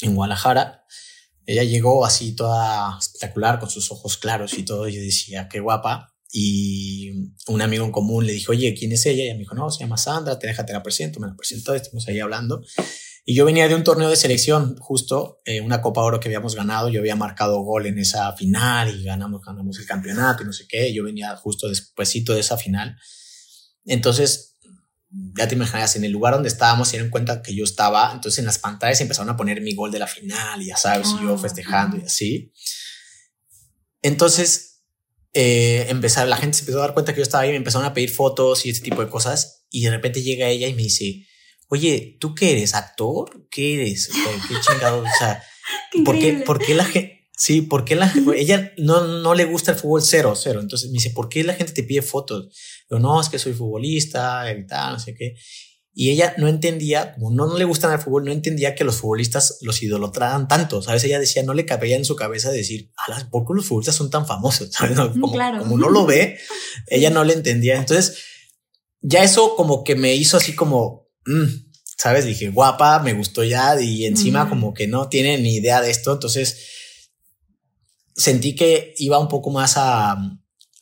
en Guadalajara. Ella llegó así toda espectacular, con sus ojos claros y todo. Yo decía, qué guapa. Y un amigo en común le dijo, oye, ¿quién es ella? Y ella me dijo, no, se llama Sandra, te déjate la presento. Me la presentó, estuvimos ahí hablando. Y yo venía de un torneo de selección, justo eh, una Copa Oro que habíamos ganado. Yo había marcado gol en esa final y ganamos, ganamos el campeonato y no sé qué. Yo venía justo despuésito de esa final. Entonces ya te imaginas, en el lugar donde estábamos se dieron cuenta que yo estaba, entonces en las pantallas empezaron a poner mi gol de la final y ya sabes, y yo ah, festejando y así. Entonces, eh, empezar, la gente se empezó a dar cuenta que yo estaba ahí, me empezaron a pedir fotos y ese tipo de cosas y de repente llega ella y me dice, oye, ¿tú qué eres? ¿Actor? ¿Qué eres? ¿Qué chingado? O sea, ¿por, [LAUGHS] qué, ¿por qué la gente... Sí, porque la ella no, no le gusta el fútbol cero, cero. Entonces me dice, ¿por qué la gente te pide fotos? Yo, no, es que soy futbolista y tal, no sé qué. Y ella no entendía, como no, no le gusta el fútbol, no entendía que los futbolistas los idolatraban tanto, ¿sabes? Ella decía, no le cabía en su cabeza decir, a ¿por qué los futbolistas son tan famosos? [LAUGHS] ¿Sabes? Como, como no lo ve, ella no le entendía. Entonces, ya eso como que me hizo así como, mm", ¿sabes? Dije, guapa, me gustó ya y encima como que no tiene ni idea de esto. Entonces, sentí que iba un poco más a,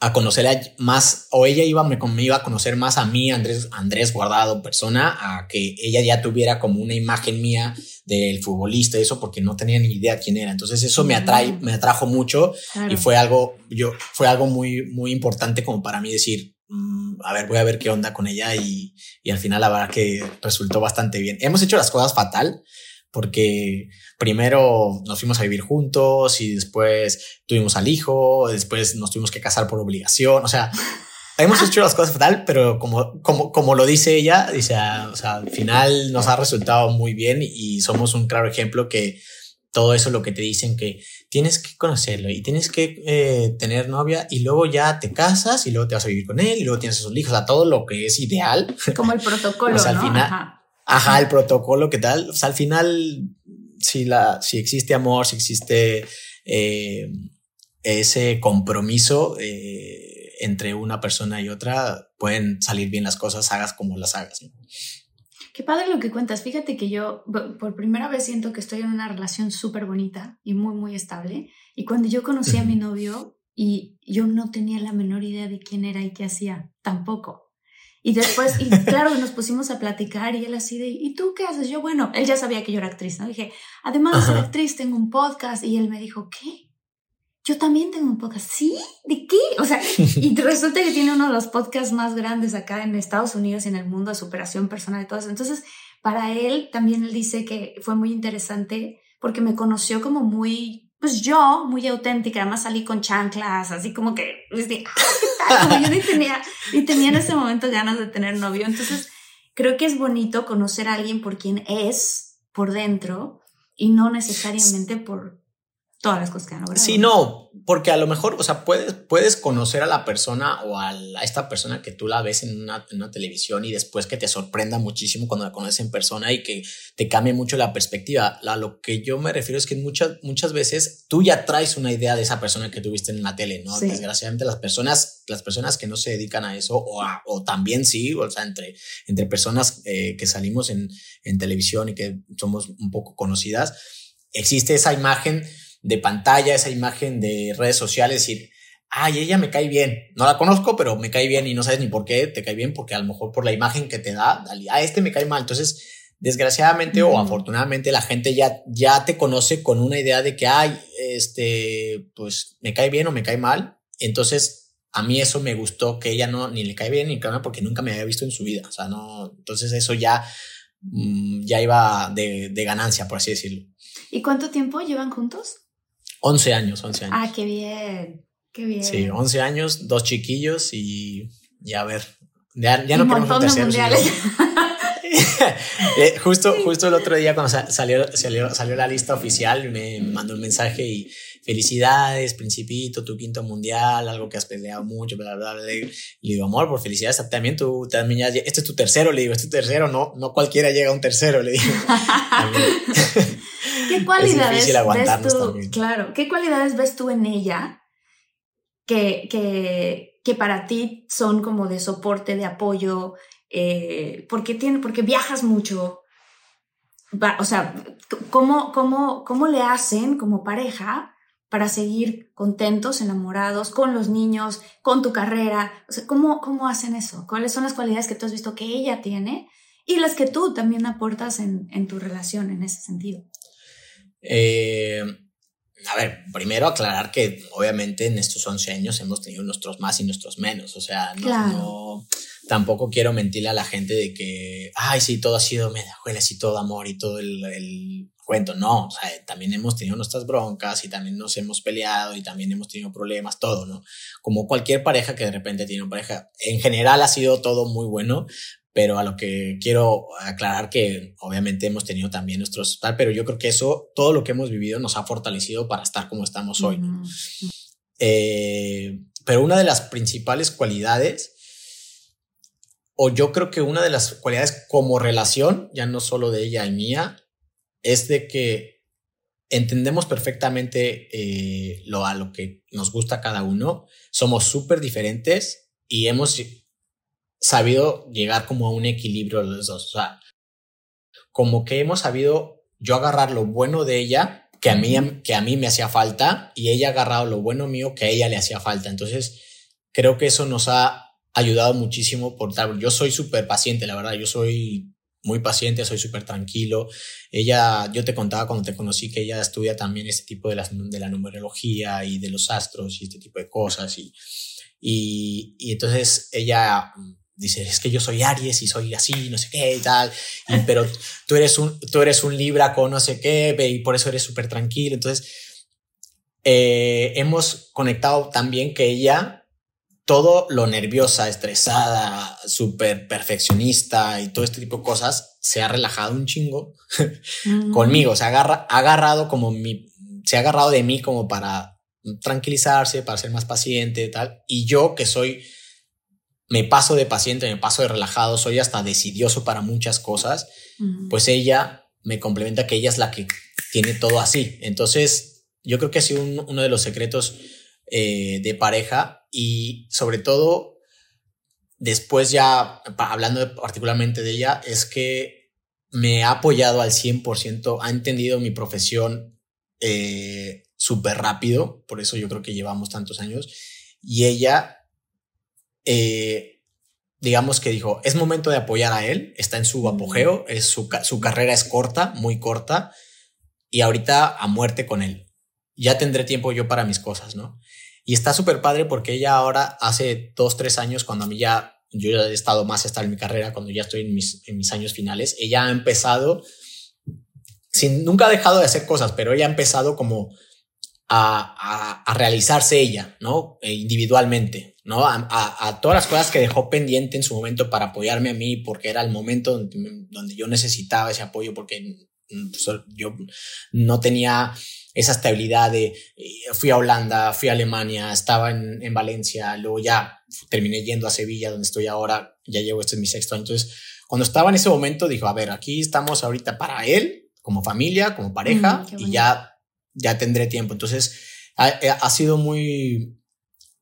a conocer más, o ella iba, me, me, iba a conocer más a mí, Andrés, Andrés Guardado, persona, a que ella ya tuviera como una imagen mía del futbolista, eso, porque no tenía ni idea quién era. Entonces eso me atrae, me atrajo mucho y fue algo, yo, fue algo muy, muy importante como para mí decir, mm, a ver, voy a ver qué onda con ella y, y al final la verdad que resultó bastante bien. Hemos hecho las cosas fatal, porque primero nos fuimos a vivir juntos y después tuvimos al hijo, después nos tuvimos que casar por obligación, o sea, [LAUGHS] hemos hecho las cosas fatal, pero como, como, como lo dice ella, dice, o sea, al final nos ha resultado muy bien y somos un claro ejemplo que todo eso lo que te dicen que tienes que conocerlo y tienes que eh, tener novia y luego ya te casas y luego te vas a vivir con él y luego tienes a sus hijos, o sea, todo lo que es ideal. Como el [LAUGHS] protocolo, al ¿no? final, ajá. El protocolo, ¿qué tal? O sea, al final, si, la, si existe amor, si existe eh, ese compromiso eh, entre una persona y otra, pueden salir bien las cosas, hagas como las hagas. ¿no? Qué padre lo que cuentas. Fíjate que yo por primera vez siento que estoy en una relación súper bonita y muy, muy estable. Y cuando yo conocí a mi novio y yo no tenía la menor idea de quién era y qué hacía, tampoco. Y después, y claro, nos pusimos a platicar y él así de, ¿y tú qué haces? Yo, bueno, él ya sabía que yo era actriz, ¿no? Dije, además de ser actriz, tengo un podcast. Y él me dijo, ¿qué? yo también tengo un podcast. ¿Sí? ¿De qué? O sea, y [LAUGHS] resulta que tiene uno de los podcasts más grandes acá en Estados Unidos y en el mundo de superación personal y todo eso. Entonces, para él también él dice que fue muy interesante porque me conoció como muy, pues yo, muy auténtica. Además salí con chanclas, así como que, pues. [LAUGHS] Como yo ni tenía, ni tenía en ese momento ganas de tener novio. Entonces, creo que es bonito conocer a alguien por quien es por dentro y no necesariamente por todas las cosas que han logrado. Sí, no, porque a lo mejor, o sea, puedes, puedes conocer a la persona o a, la, a esta persona que tú la ves en una, en una, televisión y después que te sorprenda muchísimo cuando la conoces en persona y que te cambie mucho la perspectiva. A lo que yo me refiero es que muchas, muchas veces tú ya traes una idea de esa persona que tuviste en la tele, ¿no? Sí. Desgraciadamente las personas, las personas que no se dedican a eso o, a, o también sí, o sea, entre, entre personas eh, que salimos en, en televisión y que somos un poco conocidas, existe esa imagen de pantalla, esa imagen de redes sociales, decir, ay, ella me cae bien, no la conozco, pero me cae bien y no sabes ni por qué te cae bien, porque a lo mejor por la imagen que te da, ah, este me cae mal. Entonces, desgraciadamente mm. o afortunadamente, la gente ya, ya te conoce con una idea de que, ay, este, pues me cae bien o me cae mal. Entonces, a mí eso me gustó que ella no, ni le cae bien ni le cae mal porque nunca me había visto en su vida. O sea, no, entonces eso ya, mmm, ya iba de, de ganancia, por así decirlo. ¿Y cuánto tiempo llevan juntos? 11 años, 11 años. Ah, qué bien, qué bien. Sí, 11 años, dos chiquillos y, y a ver, ya, ya no un montón de mundiales. [LAUGHS] eh, justo, justo el otro día cuando salió, salió, salió la lista oficial me mandó un mensaje y felicidades, principito, tu quinto mundial, algo que has peleado mucho, bla, bla, bla. Le digo, amor, por felicidades, también tú, también ya, este es tu tercero, le digo, este es tu tercero, no, no cualquiera llega a un tercero, le digo. [LAUGHS] ¿Qué cualidades ves tú? También. Claro, ¿qué cualidades ves tú en ella que, que, que para ti son como de soporte, de apoyo? Eh, porque, tiene, porque viajas mucho. O sea, ¿cómo, cómo, ¿cómo le hacen como pareja para seguir contentos, enamorados, con los niños, con tu carrera? O sea, ¿cómo, ¿Cómo hacen eso? ¿Cuáles son las cualidades que tú has visto que ella tiene y las que tú también aportas en, en tu relación en ese sentido? Eh, a ver, primero aclarar que obviamente en estos 11 años hemos tenido nuestros más y nuestros menos. O sea, no, claro. no tampoco quiero mentirle a la gente de que, ay, sí, todo ha sido mediajuelas y todo amor y todo el, el cuento. No, o sea, también hemos tenido nuestras broncas y también nos hemos peleado y también hemos tenido problemas, todo, ¿no? Como cualquier pareja que de repente tiene una pareja. En general ha sido todo muy bueno, pero a lo que quiero aclarar que obviamente hemos tenido también nuestros tal, pero yo creo que eso, todo lo que hemos vivido nos ha fortalecido para estar como estamos hoy. Uh -huh. eh, pero una de las principales cualidades, o yo creo que una de las cualidades como relación, ya no solo de ella y mía, es de que entendemos perfectamente eh, lo a lo que nos gusta cada uno, somos súper diferentes y hemos sabido llegar como a un equilibrio los dos. O sea, como que hemos sabido yo agarrar lo bueno de ella, que a mí, que a mí me hacía falta, y ella ha agarrado lo bueno mío que a ella le hacía falta. Entonces, creo que eso nos ha ayudado muchísimo por tal. Yo soy súper paciente, la verdad. Yo soy muy paciente, soy súper tranquilo. Ella, yo te contaba cuando te conocí que ella estudia también este tipo de, las, de la numerología y de los astros y este tipo de cosas. Y, y, y entonces ella dice, es que yo soy Aries y soy así, no sé qué y tal, y, pero tú eres, un, tú eres un Libra con no sé qué, y por eso eres súper tranquilo. Entonces, eh, hemos conectado también que ella, todo lo nerviosa, estresada, súper perfeccionista y todo este tipo de cosas, se ha relajado un chingo conmigo. Se agarra, ha agarrado como mi, se ha agarrado de mí como para tranquilizarse, para ser más paciente y tal. Y yo que soy, me paso de paciente, me paso de relajado, soy hasta decidioso para muchas cosas, pues ella me complementa que ella es la que tiene todo así. Entonces, yo creo que ha sido uno de los secretos eh, de pareja y sobre todo después ya hablando particularmente de ella es que me ha apoyado al 100%, ha entendido mi profesión eh, súper rápido, por eso yo creo que llevamos tantos años y ella, eh, digamos que dijo, es momento de apoyar a él, está en su apogeo, es su, su carrera es corta, muy corta y ahorita a muerte con él. Ya tendré tiempo yo para mis cosas, ¿no? Y está súper padre porque ella ahora hace dos, tres años, cuando a mí ya, yo ya he estado más estar en mi carrera, cuando ya estoy en mis, en mis años finales, ella ha empezado, sin, nunca ha dejado de hacer cosas, pero ella ha empezado como a, a, realizarse ella, ¿no? E individualmente, ¿no? A, a, todas las cosas que dejó pendiente en su momento para apoyarme a mí, porque era el momento donde, donde yo necesitaba ese apoyo, porque mm, pues, yo no tenía esa estabilidad de eh, fui a Holanda, fui a Alemania, estaba en, en, Valencia, luego ya terminé yendo a Sevilla, donde estoy ahora, ya llevo, este es mi sexto año. Entonces, cuando estaba en ese momento, dijo, a ver, aquí estamos ahorita para él, como familia, como pareja, mm, y ya, ya tendré tiempo. Entonces, ha, eh, ha sido muy,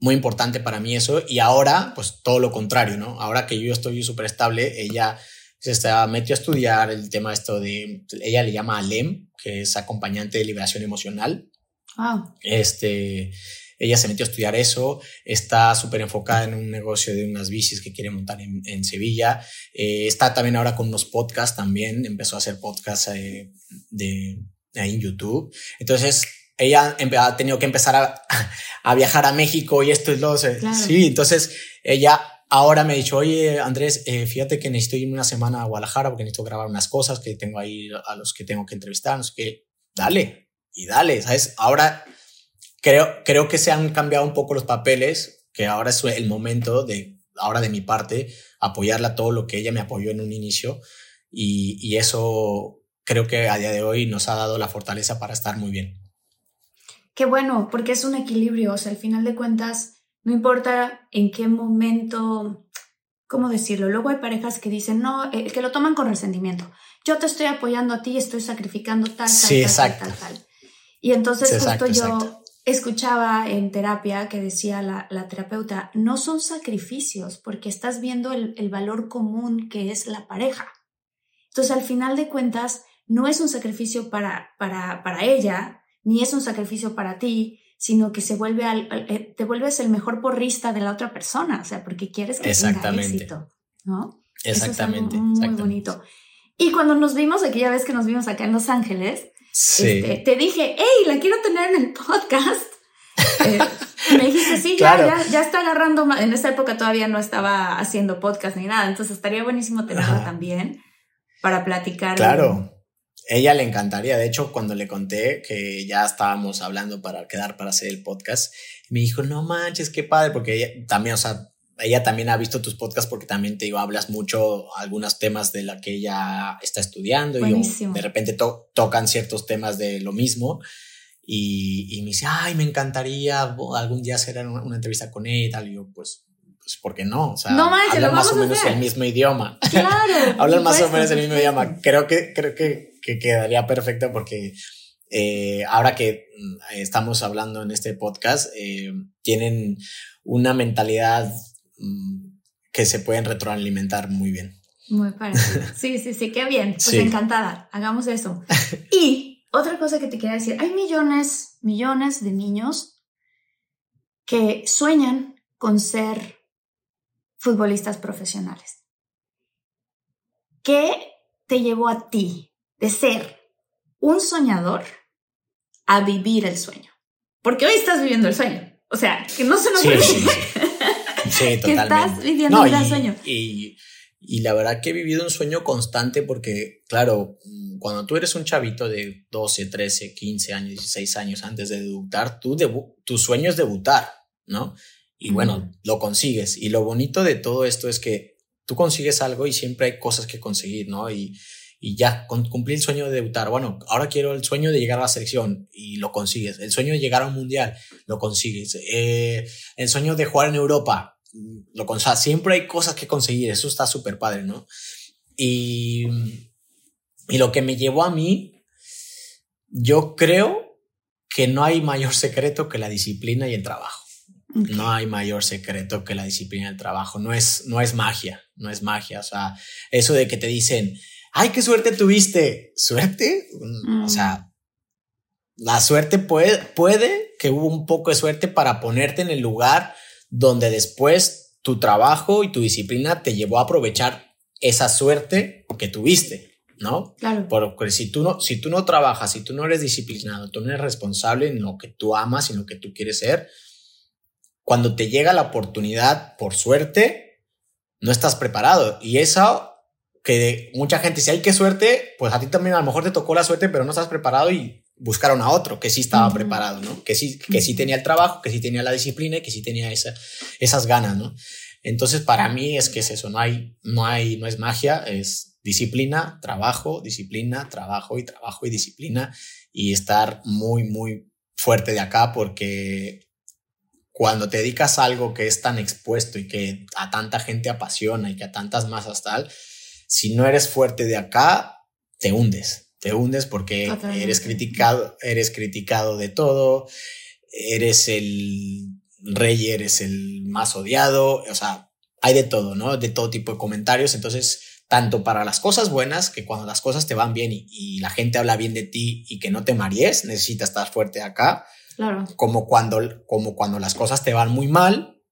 muy importante para mí eso. Y ahora, pues todo lo contrario, ¿no? Ahora que yo estoy súper estable, ella se está metió a estudiar el tema esto de, ella le llama ALEM, que es acompañante de liberación emocional. Este, ella se metió a estudiar eso, está súper enfocada en un negocio de unas bicis que quiere montar en, en Sevilla. Eh, está también ahora con unos podcasts también, empezó a hacer podcasts eh, de, ahí en YouTube. Entonces, ella ha tenido que empezar a, [LAUGHS] a viajar a México y esto es lo... Sí, entonces ella ahora me ha dicho, oye, Andrés, eh, fíjate que necesito ir una semana a Guadalajara porque necesito grabar unas cosas que tengo ahí a los que tengo que entrevistar, no sé qué. Dale, y dale, ¿sabes? Ahora creo, creo que se han cambiado un poco los papeles, que ahora es el momento de, ahora de mi parte, apoyarla todo lo que ella me apoyó en un inicio y, y eso creo que a día de hoy nos ha dado la fortaleza para estar muy bien. Qué bueno, porque es un equilibrio, o sea, al final de cuentas no importa en qué momento, ¿cómo decirlo? Luego hay parejas que dicen, no, eh, que lo toman con resentimiento. Yo te estoy apoyando a ti, estoy sacrificando tal, tal, tal, tal, tal, Y entonces justo yo escuchaba en terapia que decía la, la, terapeuta, no son sacrificios porque estás viendo el, el valor común que es la pareja. Entonces al final de cuentas, no es un sacrificio para, para, para ella, ni es un sacrificio para ti, sino que se vuelve al, eh, te vuelves el mejor porrista de la otra persona, o sea, porque quieres que tenga éxito, ¿no? Exactamente. Eso es muy bonito. Y cuando nos vimos, aquella vez que nos vimos acá en Los Ángeles, este, te dije, hey, la quiero tener en el podcast. [LAUGHS] Eh, me dijiste, sí, ya, ya, ya, está agarrando, en esa época todavía no estaba haciendo podcast ni nada, entonces estaría buenísimo tenerla también para platicar. Claro ella le encantaría. De hecho, cuando le conté que ya estábamos hablando para quedar para hacer el podcast, me dijo, no manches, qué padre, porque ella también, o sea, ella también ha visto tus podcasts porque también te digo, hablas mucho algunos temas de la que ella está estudiando y de repente tocan ciertos temas de lo mismo. Y, y, me dice, ay, me encantaría algún día hacer una, entrevista con ella y tal. Y yo, pues, pues, ¿por qué no? O sea, no hablan [LAUGHS] más o menos el mismo idioma. Claro. hablan más o menos el mismo idioma. Creo que, creo que que quedaría perfecto porque eh, ahora que mm, estamos hablando en este podcast, eh, tienen una mentalidad mm, que se pueden retroalimentar muy bien. Muy parecido. [LAUGHS] Sí, sí, sí, qué bien. Pues encantada. Hagamos eso. Y otra cosa que te quería decir, hay millones, millones de niños que sueñan con ser futbolistas profesionales. ¿Qué te llevó a ti de ser un soñador a vivir el sueño. Porque hoy estás viviendo el sueño. O sea, que no se nos sí, sí, sí. [LAUGHS] que estás viviendo el sueño. Y, y la verdad que he vivido un sueño constante porque, claro, cuando tú eres un chavito de 12, 13, 15 años, 16 años antes de debutar, tú tu sueño es debutar, ¿no? Y bueno, lo consigues. Y lo bonito de todo esto es que tú consigues algo y siempre hay cosas que conseguir, ¿no? Y, y ya cumplí el sueño de debutar. Bueno, ahora quiero el sueño de llegar a la selección y lo consigues. El sueño de llegar a un mundial, lo consigues. Eh, el sueño de jugar en Europa, lo consigues. Siempre hay cosas que conseguir. Eso está súper padre, ¿no? Y, y lo que me llevó a mí, yo creo que no hay mayor secreto que la disciplina y el trabajo. No hay mayor secreto que la disciplina y el trabajo. No es, no es magia, no es magia. O sea, eso de que te dicen, ay, qué suerte tuviste. ¿Suerte? Mm, o sea, la suerte puede, puede que hubo un poco de suerte para ponerte en el lugar donde después tu trabajo y tu disciplina te llevó a aprovechar esa suerte que tuviste, ¿no? Claro. Porque si tú no, si tú no trabajas, si tú no eres disciplinado, tú no eres responsable en lo que tú amas y en lo que tú quieres ser, cuando te llega la oportunidad por suerte, no estás preparado. Y eso que mucha gente dice, ay, qué suerte, pues a ti también a lo mejor te tocó la suerte, pero no estás preparado y buscaron a otro que sí estaba preparado, ¿no? Que sí, que sí tenía el trabajo, que sí tenía la disciplina y que sí tenía esa, esas ganas, ¿no? Entonces, para mí es que es eso, no hay, no hay, no es magia, es disciplina, trabajo, disciplina, trabajo y trabajo y disciplina y estar muy, muy fuerte de acá porque cuando te dedicas a algo que es tan expuesto y que a tanta gente apasiona y que a tantas masas tal, si no eres fuerte de acá, te hundes, te hundes porque eres criticado, eres criticado de todo, eres el rey, eres el más odiado, o sea, hay de todo, ¿no? De todo tipo de comentarios, entonces, tanto para las cosas buenas, que cuando las cosas te van bien y, la gente habla bien de ti y que no te maries, necesitas estar fuerte acá, claro. como, cuando, como cuando las cosas te van muy mal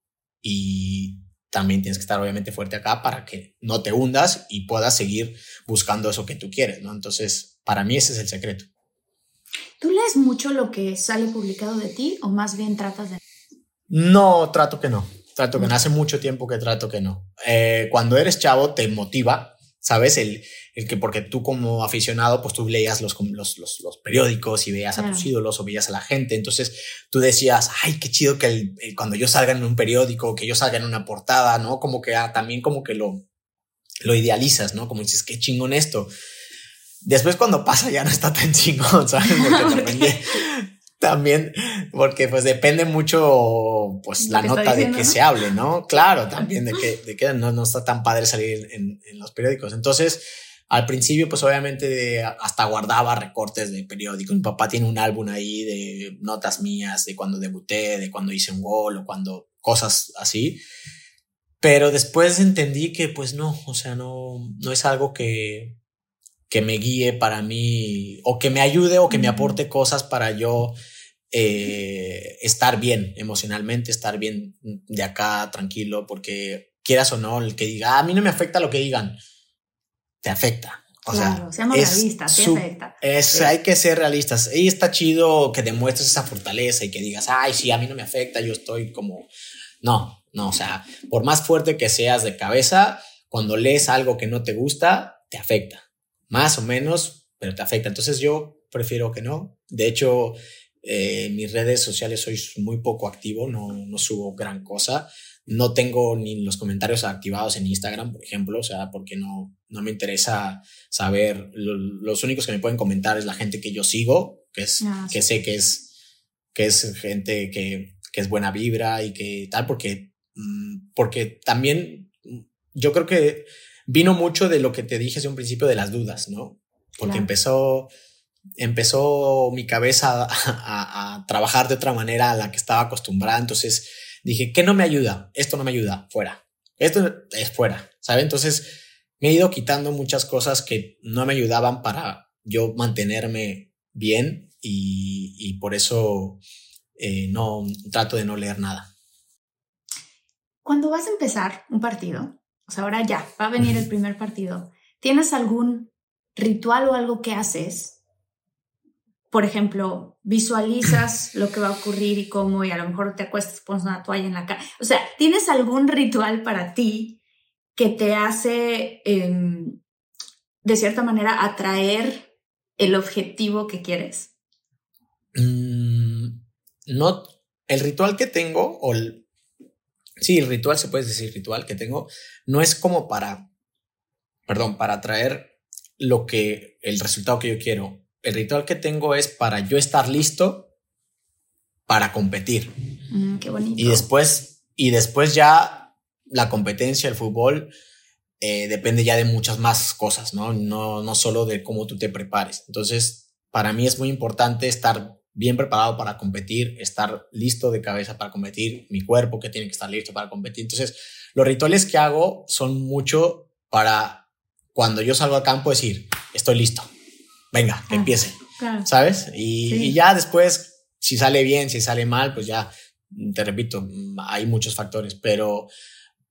y también tienes que estar obviamente fuerte acá para que no te hundas y puedas seguir buscando eso que tú quieres, ¿no? Entonces, para mí ese es el secreto. ¿Tú lees mucho lo que sale publicado de ti o más bien tratas de... No, trato que no. Trato que no. Hace mucho tiempo que trato que no. Eh, cuando eres chavo te motiva ¿sabes? El, el, que porque tú como aficionado, pues tú leías los, los, los, periódicos y veías a tus ídolos o veías a la gente, entonces tú decías, ay, qué chido que cuando yo salga en un periódico, que yo salga en una portada, ¿no? Como que ah, también como que lo, lo idealizas, ¿no? Como dices, qué chingón esto. Después cuando pasa ya no está tan [LAUGHS] chingón, ¿sabes? Porque [LAUGHS] también, porque pues depende mucho, pues la nota de que se hable, ¿no? Claro, también de que, de que no, no está tan padre salir en, en, los periódicos. Entonces, al principio, pues obviamente hasta guardaba recortes de periódicos. Mi papá tiene un álbum ahí de notas mías, de cuando debuté, de cuando hice un gol o cuando cosas así. Pero después entendí que pues no, o sea, no, no es algo que, que me guíe para mí o que me ayude o que me aporte cosas para yo eh, estar bien emocionalmente, estar bien de acá tranquilo, porque quieras o no, el que diga, ah, a mí no me afecta lo que digan, te afecta. O claro, sea, seamos realistas, te afecta. Es, Hay que ser realistas. Y está chido que demuestres esa fortaleza y que digas, ay, sí, a mí no me afecta, yo estoy como... No, no, o sea, por más fuerte que seas de cabeza, cuando lees algo que no te gusta, te afecta más o menos, pero te afecta. Entonces yo prefiero que no. De hecho, eh, mis redes sociales soy muy poco activo, no, no subo gran cosa. No tengo ni los comentarios activados en Instagram, por ejemplo, o sea, porque no, no me interesa saber. los únicos que me pueden comentar es la gente que yo sigo, que, es, ah, que sé que es, que es gente que, que es buena vibra y que tal, porque, mm, porque también yo creo que vino mucho de lo que te dije desde un principio de las dudas, ¿no? Porque empezó, empezó mi cabeza a, trabajar de otra manera a la que estaba acostumbrada. Entonces dije, ¿qué no me ayuda? Esto no me ayuda, fuera. Esto es fuera, ¿sabe? Entonces me he ido quitando muchas cosas que no me ayudaban para yo mantenerme bien y, por eso eh, no trato de no leer nada. Cuando vas a empezar un partido, o sea, ahora ya, va a venir el primer partido. ¿Tienes algún ritual o algo que haces? Por ejemplo, visualizas lo que va a ocurrir y cómo, y a lo mejor te acuestas, pones una toalla en la cara. O sea, ¿tienes algún ritual para ti que te hace, em, de cierta manera, atraer el objetivo que quieres? Mm, no, el ritual que tengo o el, Sí, el ritual se puede decir ritual que tengo. No es como para, perdón, para traer lo que, el resultado que yo quiero. El ritual que tengo es para yo estar listo para competir. Mm, qué bonito. Y después, y después ya la competencia, el fútbol, eh, depende ya de muchas más cosas, ¿no? ¿no? No solo de cómo tú te prepares. Entonces, para mí es muy importante estar bien preparado para competir, estar listo de cabeza para competir, mi cuerpo que tiene que estar listo para competir. Entonces, los rituales que hago son mucho para cuando yo salgo al campo decir, estoy listo, venga, que ah, empiece, ¿sabes? Y, y ya después, si sale bien, si sale mal, pues ya, te repito, hay muchos factores, pero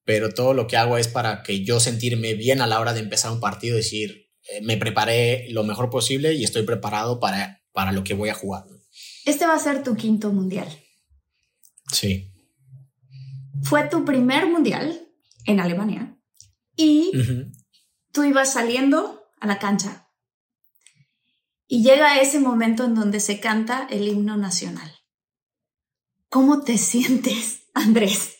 pero todo lo que hago es para que yo sentirme bien a la hora de empezar un partido, decir, eh, me preparé lo mejor posible y estoy preparado para, para lo que voy a jugar. Este va a ser tu quinto mundial. Sí. Fue tu primer mundial en Alemania y tú ibas saliendo a la cancha y llega ese momento en donde se canta el himno nacional. ¿Cómo te [LAUGHS] sientes, Andrés?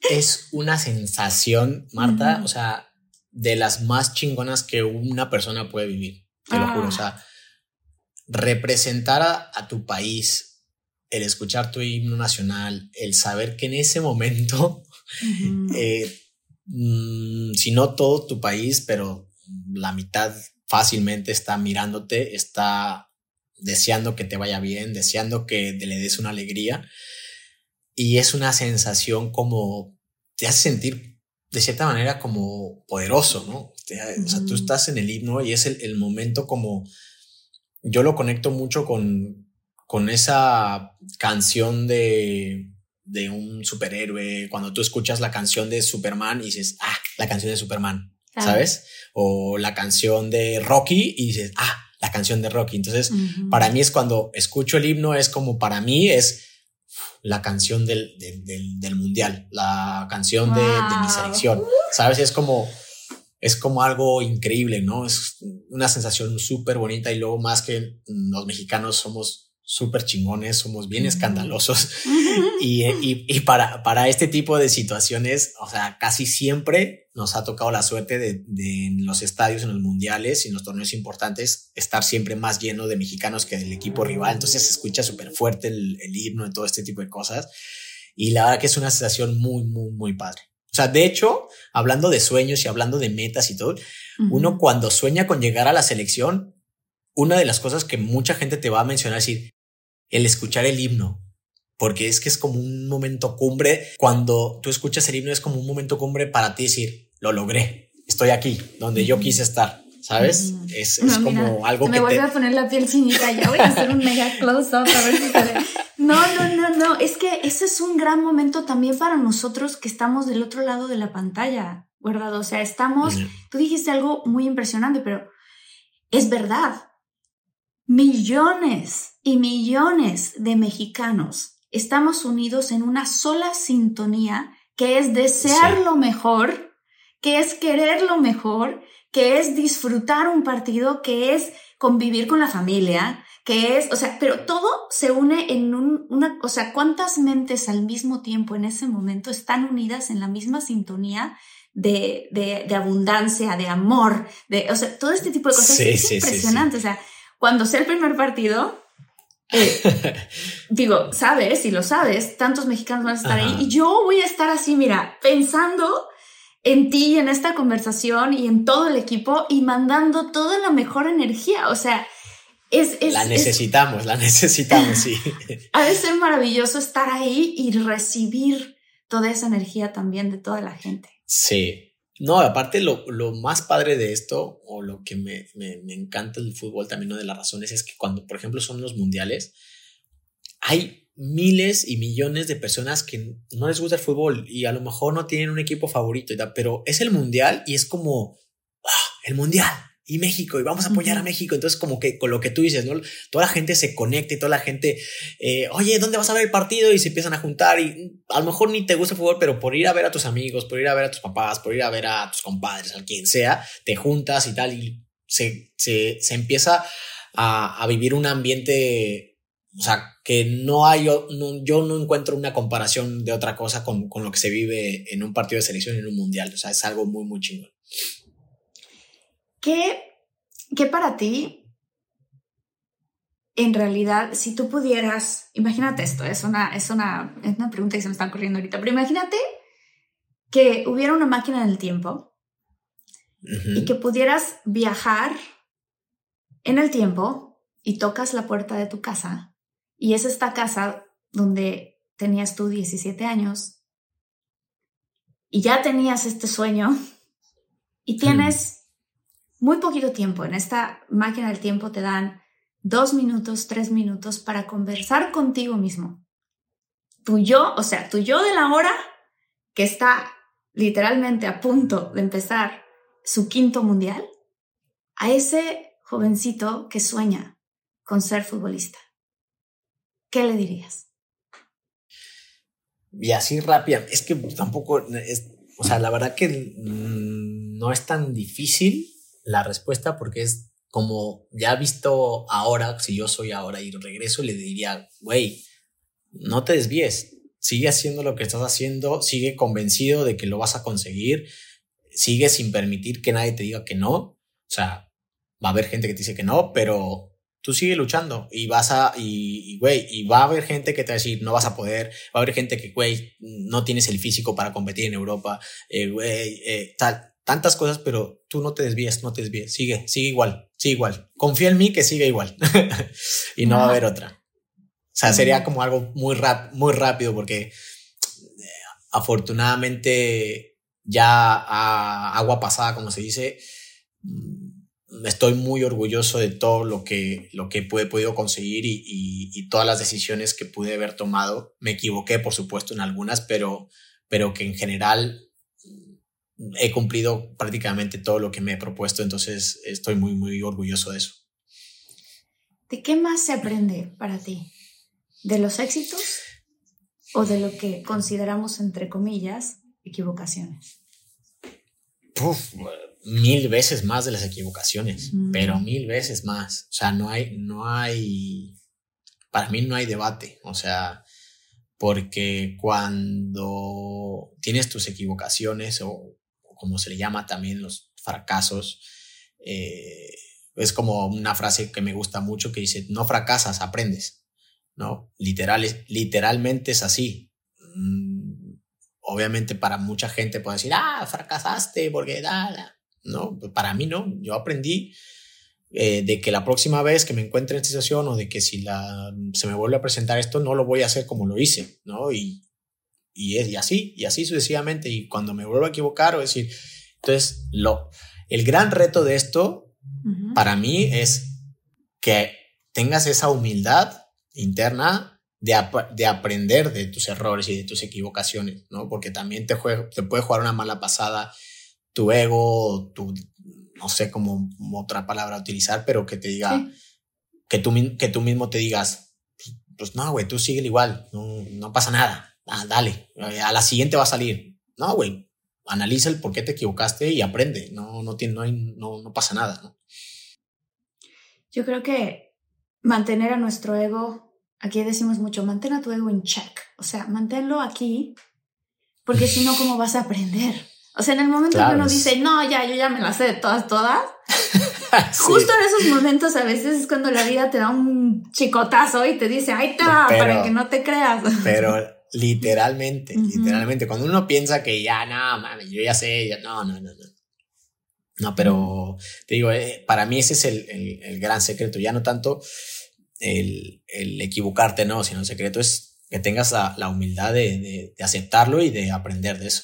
es una sensación, Marta, o sea, de las más chingonas que una persona puede vivir. Te lo juro. O sea, representar a, tu país, el escuchar tu himno nacional, el saber que en ese momento, eh, mm, si no todo tu país, pero la mitad fácilmente está mirándote, está deseando que te vaya bien, deseando que te le des una alegría. Y es una sensación como te hace sentir de cierta manera como poderoso, ¿no? O sea, tú estás en el himno y es el, momento como yo lo conecto mucho con, con esa canción de, de un superhéroe, cuando tú escuchas la canción de Superman y dices, ah, la canción de Superman, ¿sabes? O la canción de Rocky y dices, ah, la canción de Rocky. Entonces, para mí es cuando escucho el himno, es como para mí es la canción del, del, mundial, la canción de, mi selección. Sabes, es como, es como algo increíble, ¿no? Es una sensación súper bonita y luego más que los mexicanos somos súper chingones, somos bien escandalosos. [LAUGHS] Y, y, para, para este tipo de situaciones, o sea, casi siempre nos ha tocado la suerte de, de, en los estadios, en los mundiales y en los torneos importantes, estar siempre más lleno de mexicanos que del equipo rival, entonces se escucha súper fuerte el, el himno y todo este tipo de cosas. Y la verdad que es una sensación muy, muy, muy padre. O sea, de hecho, hablando de sueños y hablando de metas y todo, uno cuando sueña con llegar a la selección, una de las cosas que mucha gente te va a mencionar es decir, el escuchar el himno, porque es que es como un momento cumbre. Cuando tú escuchas el himno es como un momento cumbre para ti decir, lo logré, estoy aquí, donde yo quise estar. ¿Sabes? Es, es como algo que. Me vuelve a poner la piel chinita. Ya voy a hacer un mega close up a ver si se No, no, no, no. Es que ese es un gran momento también para nosotros que estamos del otro lado de la pantalla, ¿verdad? O sea, estamos. Tú dijiste algo muy impresionante, pero es verdad millones y millones de mexicanos estamos unidos en una sola sintonía que es desear lo mejor, que es querer lo mejor, que es disfrutar un partido, que es convivir con la familia, que es, o sea, pero todo se une en una, o sea, ¿cuántas mentes al mismo tiempo en ese momento están unidas en la misma sintonía de, de, abundancia, de amor, de, o sea, todo este tipo de cosas es impresionante, o sea, cuando sea el primer partido, eh, [LAUGHS] digo, sabes, si lo sabes, tantos mexicanos van a estar ahí y yo voy a estar así, mira, pensando en ti, en esta conversación y en todo el equipo y mandando toda la mejor energía. O sea, es... la necesitamos, la necesitamos, sí. [LAUGHS] Ha de ser maravilloso estar ahí y recibir toda esa energía también de toda la gente. Sí, no, aparte lo, lo, más padre de esto, o lo que me, me, encanta del fútbol también, una de las razones es que cuando, por ejemplo, son los mundiales, hay miles y millones de personas que no les gusta el fútbol y a lo mejor no tienen un equipo favorito, pero es el mundial y es como, ¡ah! el mundial, y México y vamos a apoyar a México. Entonces, como que con lo que tú dices, ¿no? Toda la gente se conecta y toda la gente, eh, oye, ¿dónde vas a ver el partido? Y se empiezan a juntar y a lo mejor ni te gusta el fútbol, pero por ir a ver a tus amigos, por ir a ver a tus papás, por ir a ver a tus compadres, a quien sea, te juntas y tal y se, se, se empieza a, a vivir un ambiente o sea, que no hay, yo no encuentro una comparación de otra cosa con, con, lo que se vive en un partido de selección en un mundial. O sea, es algo muy, muy chingón. ¿Qué, qué para ti, en realidad, si tú pudieras, imagínate esto, es una, es una, es una pregunta que se me está ocurriendo ahorita, pero imagínate que hubiera una máquina del tiempo y que pudieras viajar en el tiempo y tocas la puerta de tu casa y es esta casa donde tenías tú 17 años y ya tenías este sueño y tienes muy poquito tiempo. En esta máquina del tiempo te dan dos minutos, tres minutos para conversar contigo mismo. Tu yo, o sea, tu yo de la hora que está literalmente a punto de empezar su quinto mundial, a ese jovencito que sueña con ser futbolista. ¿qué le dirías? Y así rápida, es que tampoco es, o sea, la verdad que no es tan difícil la respuesta porque es como ya visto ahora, si yo soy ahora y regreso, le diría, güey, no te desvíes, sigue haciendo lo que estás haciendo, sigue convencido de que lo vas a conseguir, sigue sin permitir que nadie te diga que no, o sea, va a haber gente que te dice que no, pero tú sigue luchando y vas a, y, güey, y, va a haber gente que te va a decir, no vas a poder, va a haber gente que, güey, no tienes el físico para competir en Europa, eh, güey, eh, tal, tantas cosas, pero tú no te desvíes, no te desvíes, sigue, sigue igual, sigue igual, confía en mí que sigue igual. [LAUGHS] Y no va a haber otra. O sea, sería como algo muy, rap, muy rápido porque eh, afortunadamente ya a agua pasada, como se dice, estoy muy orgulloso de todo lo que, lo que he podido conseguir y, y, todas las decisiones que pude haber tomado. Me equivoqué, por supuesto, en algunas, pero, pero que en general he cumplido prácticamente todo lo que me he propuesto, entonces estoy muy, muy orgulloso de eso. ¿De qué más se aprende para ti? ¿De los éxitos o de lo que consideramos, entre comillas, equivocaciones? Uf, mil veces más de las equivocaciones, pero mil veces más. O sea, no hay, no hay, para mí no hay debate. O sea, porque cuando tienes tus equivocaciones o, como se le llama también los fracasos, eh, es como una frase que me gusta mucho que dice, no fracasas, aprendes. ¿No? Literal, literalmente es así. Mm, obviamente para mucha gente puede decir, ah, fracasaste porque da, ¿no? Para mí no, yo aprendí eh, de que la próxima vez que me encuentre en esta situación o de que si la, se me vuelve a presentar esto, no lo voy a hacer como lo hice, ¿no? Y, y, y así, y así sucesivamente, y cuando me vuelvo a equivocar o decir, entonces, lo, el gran reto de esto para mí es que tengas esa humildad interna de, de, aprender de tus errores y de tus equivocaciones, ¿no? Porque también te, te puede jugar una mala pasada tu ego, tu, no sé cómo otra palabra utilizar, pero que te diga, que, tú, que tú mismo te digas, pues no, güey, tú sigue igual, no, no pasa nada, ah, dale, a la siguiente va a salir. No, güey, analiza el por qué te equivocaste y aprende, no, no, tiene, no, hay, no, no pasa nada. ¿no? Yo creo que mantener a nuestro ego, aquí decimos mucho, mantén a tu ego en check, o sea, manténlo aquí, porque si no, ¿cómo vas a aprender? O sea, en el momento que uno dice, no, ya, yo ya me las sé de todas, todas. [LAUGHS] Justo en esos momentos a veces es cuando la vida te da un chicotazo y te dice, ahí está, para que no te creas. Pero literalmente, literalmente, cuando uno piensa que ya, no, mami, yo ya sé, ya, no, no, no, no. No, pero te digo, eh, para mí ese es el, el, gran secreto, ya no tanto el, el, equivocarte, no, sino el secreto es que tengas la, la humildad de, de aceptarlo y de aprender de eso.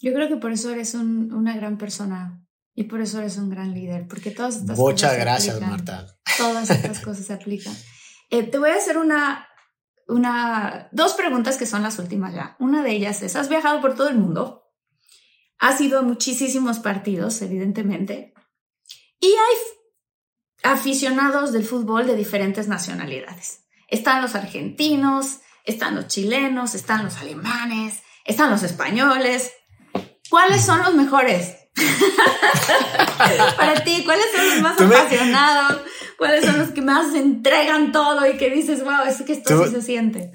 Yo creo que por eso eres una gran persona y por eso eres un gran líder, porque todas estas Muchas cosas gracias, Marta. Todas estas cosas se aplican. Eh, te voy a hacer una, una, dos preguntas que son las últimas ya. Una de ellas es, has viajado por todo el mundo, has ido a muchísimos partidos, evidentemente, y hay aficionados del fútbol de diferentes nacionalidades. Están los argentinos, están los chilenos, están los alemanes, están los españoles, ¿Cuáles son los mejores? [LAUGHS] Para ti, ¿cuáles son los más apasionados? ¿Cuáles son los que más entregan todo y que dices, wow, es que esto sí se siente?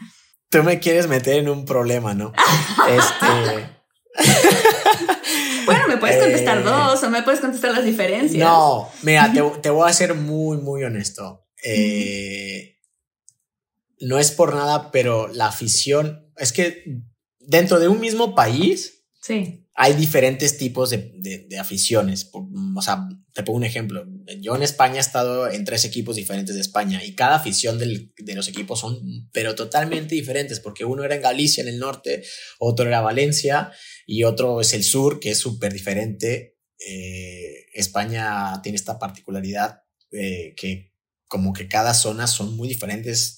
Tú me quieres meter en un problema, ¿no? [LAUGHS] este. [LAUGHS] bueno, me puedes contestar eh, dos o me puedes contestar las diferencias. No, mira, te, te voy a ser muy, muy honesto. Eh, no es por nada, pero la afición es que dentro de un mismo país sí. Hay diferentes tipos de, aficiones. O sea, te pongo un ejemplo. Yo en España he estado en tres equipos diferentes de España y cada afición de los equipos son, pero totalmente diferentes, porque uno era en Galicia, en el norte, otro era Valencia y otro es el sur, que es súper diferente. Eh, España tiene esta particularidad eh, que como que cada zona son muy diferentes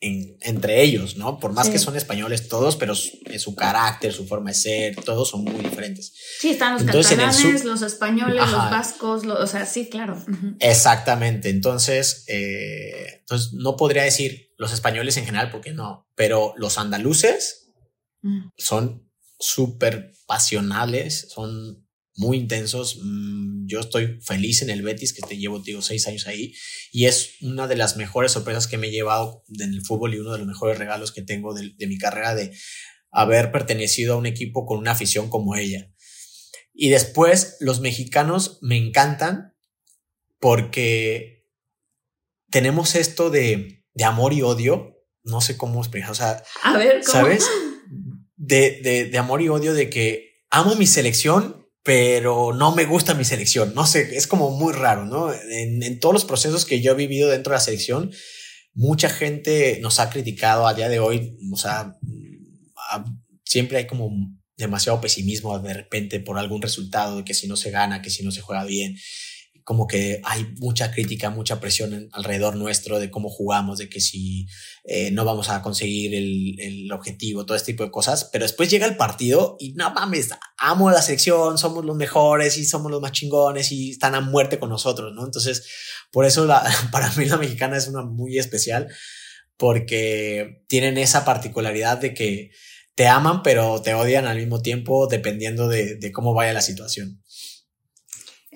entre ellos, ¿no? Por más que son españoles todos, pero su, su, carácter, su forma de ser, todos son muy diferentes. Sí, están los catalanes, los españoles, los vascos, o sea, sí, claro. Exactamente. Entonces, eh, entonces, no podría decir los españoles en general, porque no, pero los andaluces mm. son súper pasionales, son muy intensos. Mm, yo estoy feliz en el Betis, que te llevo, digo, seis años ahí, y es una de las mejores sorpresas que me he llevado en el fútbol y uno de los mejores regalos que tengo de, mi carrera de haber pertenecido a un equipo con una afición como ella. Y después, los mexicanos me encantan porque tenemos esto de, de amor y odio, no sé cómo explicar, o sea, a ver, ¿sabes? [LAUGHS] De, de, de amor y odio de que amo mi selección, pero no me gusta mi selección. No sé, es como muy raro, ¿no? En, todos los procesos que yo he vivido dentro de la selección, mucha gente nos ha criticado a día de hoy, o sea, siempre hay como demasiado pesimismo de repente por algún resultado, de que si no se gana, que si no se juega bien como que hay mucha crítica, mucha presión alrededor nuestro de cómo jugamos, de que si eh, no vamos a conseguir el, el, objetivo, todo este tipo de cosas, pero después llega el partido y no mames, amo la selección, somos los mejores y somos los más chingones y están a muerte con nosotros, ¿no? Entonces, por eso la, [LAUGHS] para mí la mexicana es una muy especial porque tienen esa particularidad de que te aman pero te odian al mismo tiempo dependiendo de, de cómo vaya la situación.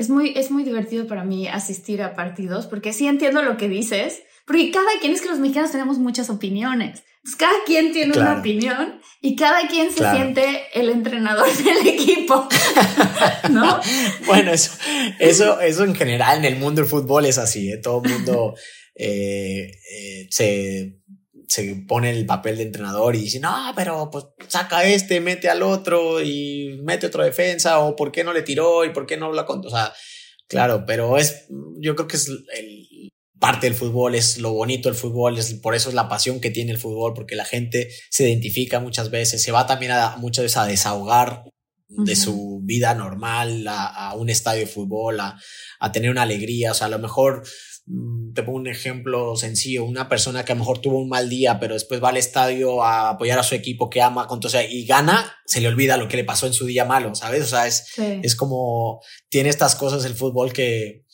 Es muy, es muy divertido para mí asistir a partidos porque sí entiendo lo que dices, porque cada quien es que los mexicanos tenemos muchas opiniones. cada quien tiene una opinión y cada quien se siente el entrenador [LAUGHS] del equipo, [LAUGHS] ¿no? [LAUGHS] bueno, eso, eso, eso en general en el mundo del fútbol es así, ¿eh? todo el mundo eh, eh, se se pone el papel de entrenador y dice, no, pero pues saca este, mete al otro y mete otra defensa, o por qué no le tiró y por qué no habla con. O sea, claro, pero es, yo creo que es el, parte del fútbol, es lo bonito del fútbol, es, por eso es la pasión que tiene el fútbol, porque la gente se identifica muchas veces, se va también a, muchas veces a desahogar de su vida normal a, a, un estadio de fútbol, a, a tener una alegría, o sea, a lo mejor te pongo un ejemplo sencillo, una persona que a lo mejor tuvo un mal día, pero después va al estadio a apoyar a su equipo que ama, entonces, y gana, se le olvida lo que le pasó en su día malo, ¿sabes? O sea, es, es como, tiene estas cosas el fútbol que,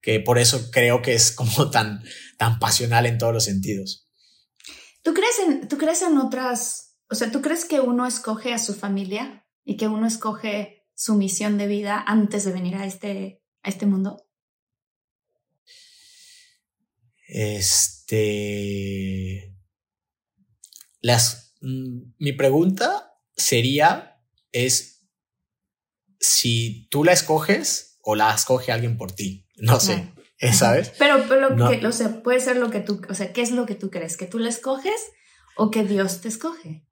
que por eso creo que es como [LAUGHS] tan, tan pasional en todos los sentidos. ¿Tú crees en, tú crees en otras, o sea, tú crees que uno escoge a su familia y que uno escoge su misión de vida antes de venir a este, a este mundo? Este. Las. Mm, mi pregunta sería: es si tú la escoges o la escoge alguien por ti. No sé. ¿Sabes? Pero, pero que, o sea, puede ser lo que tú, o sea, ¿qué es lo que tú crees? ¿Que tú la escoges o que Dios te escoge?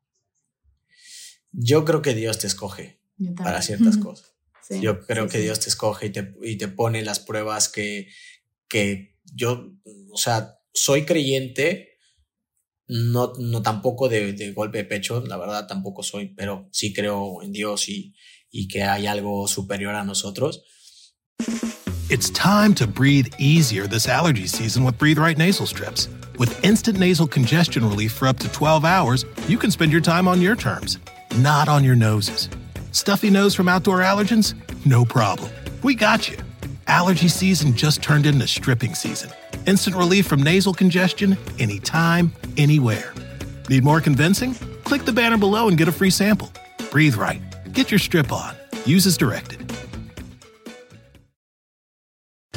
Yo creo que Dios te escoge para ciertas cosas. Yo creo que Dios te escoge y te, y te pone las pruebas que, que yo, o sea, soy creyente, no, no tampoco de, de, golpe de pecho, la verdad tampoco soy, pero sí creo en Dios y, y que hay algo superior a nosotros. It's time to breathe easier this allergy season with Breathe Right nasal strips. With instant nasal congestion relief for up to 12 hours, you can spend your time on your terms, not on your noses. Stuffy nose from outdoor allergens? No problem. We got you. Allergy season just turned into stripping season. Instant relief from nasal congestion anytime, anywhere. Need more convincing? Click the banner below and get a free sample. Breathe right. Get your strip on. Use as directed.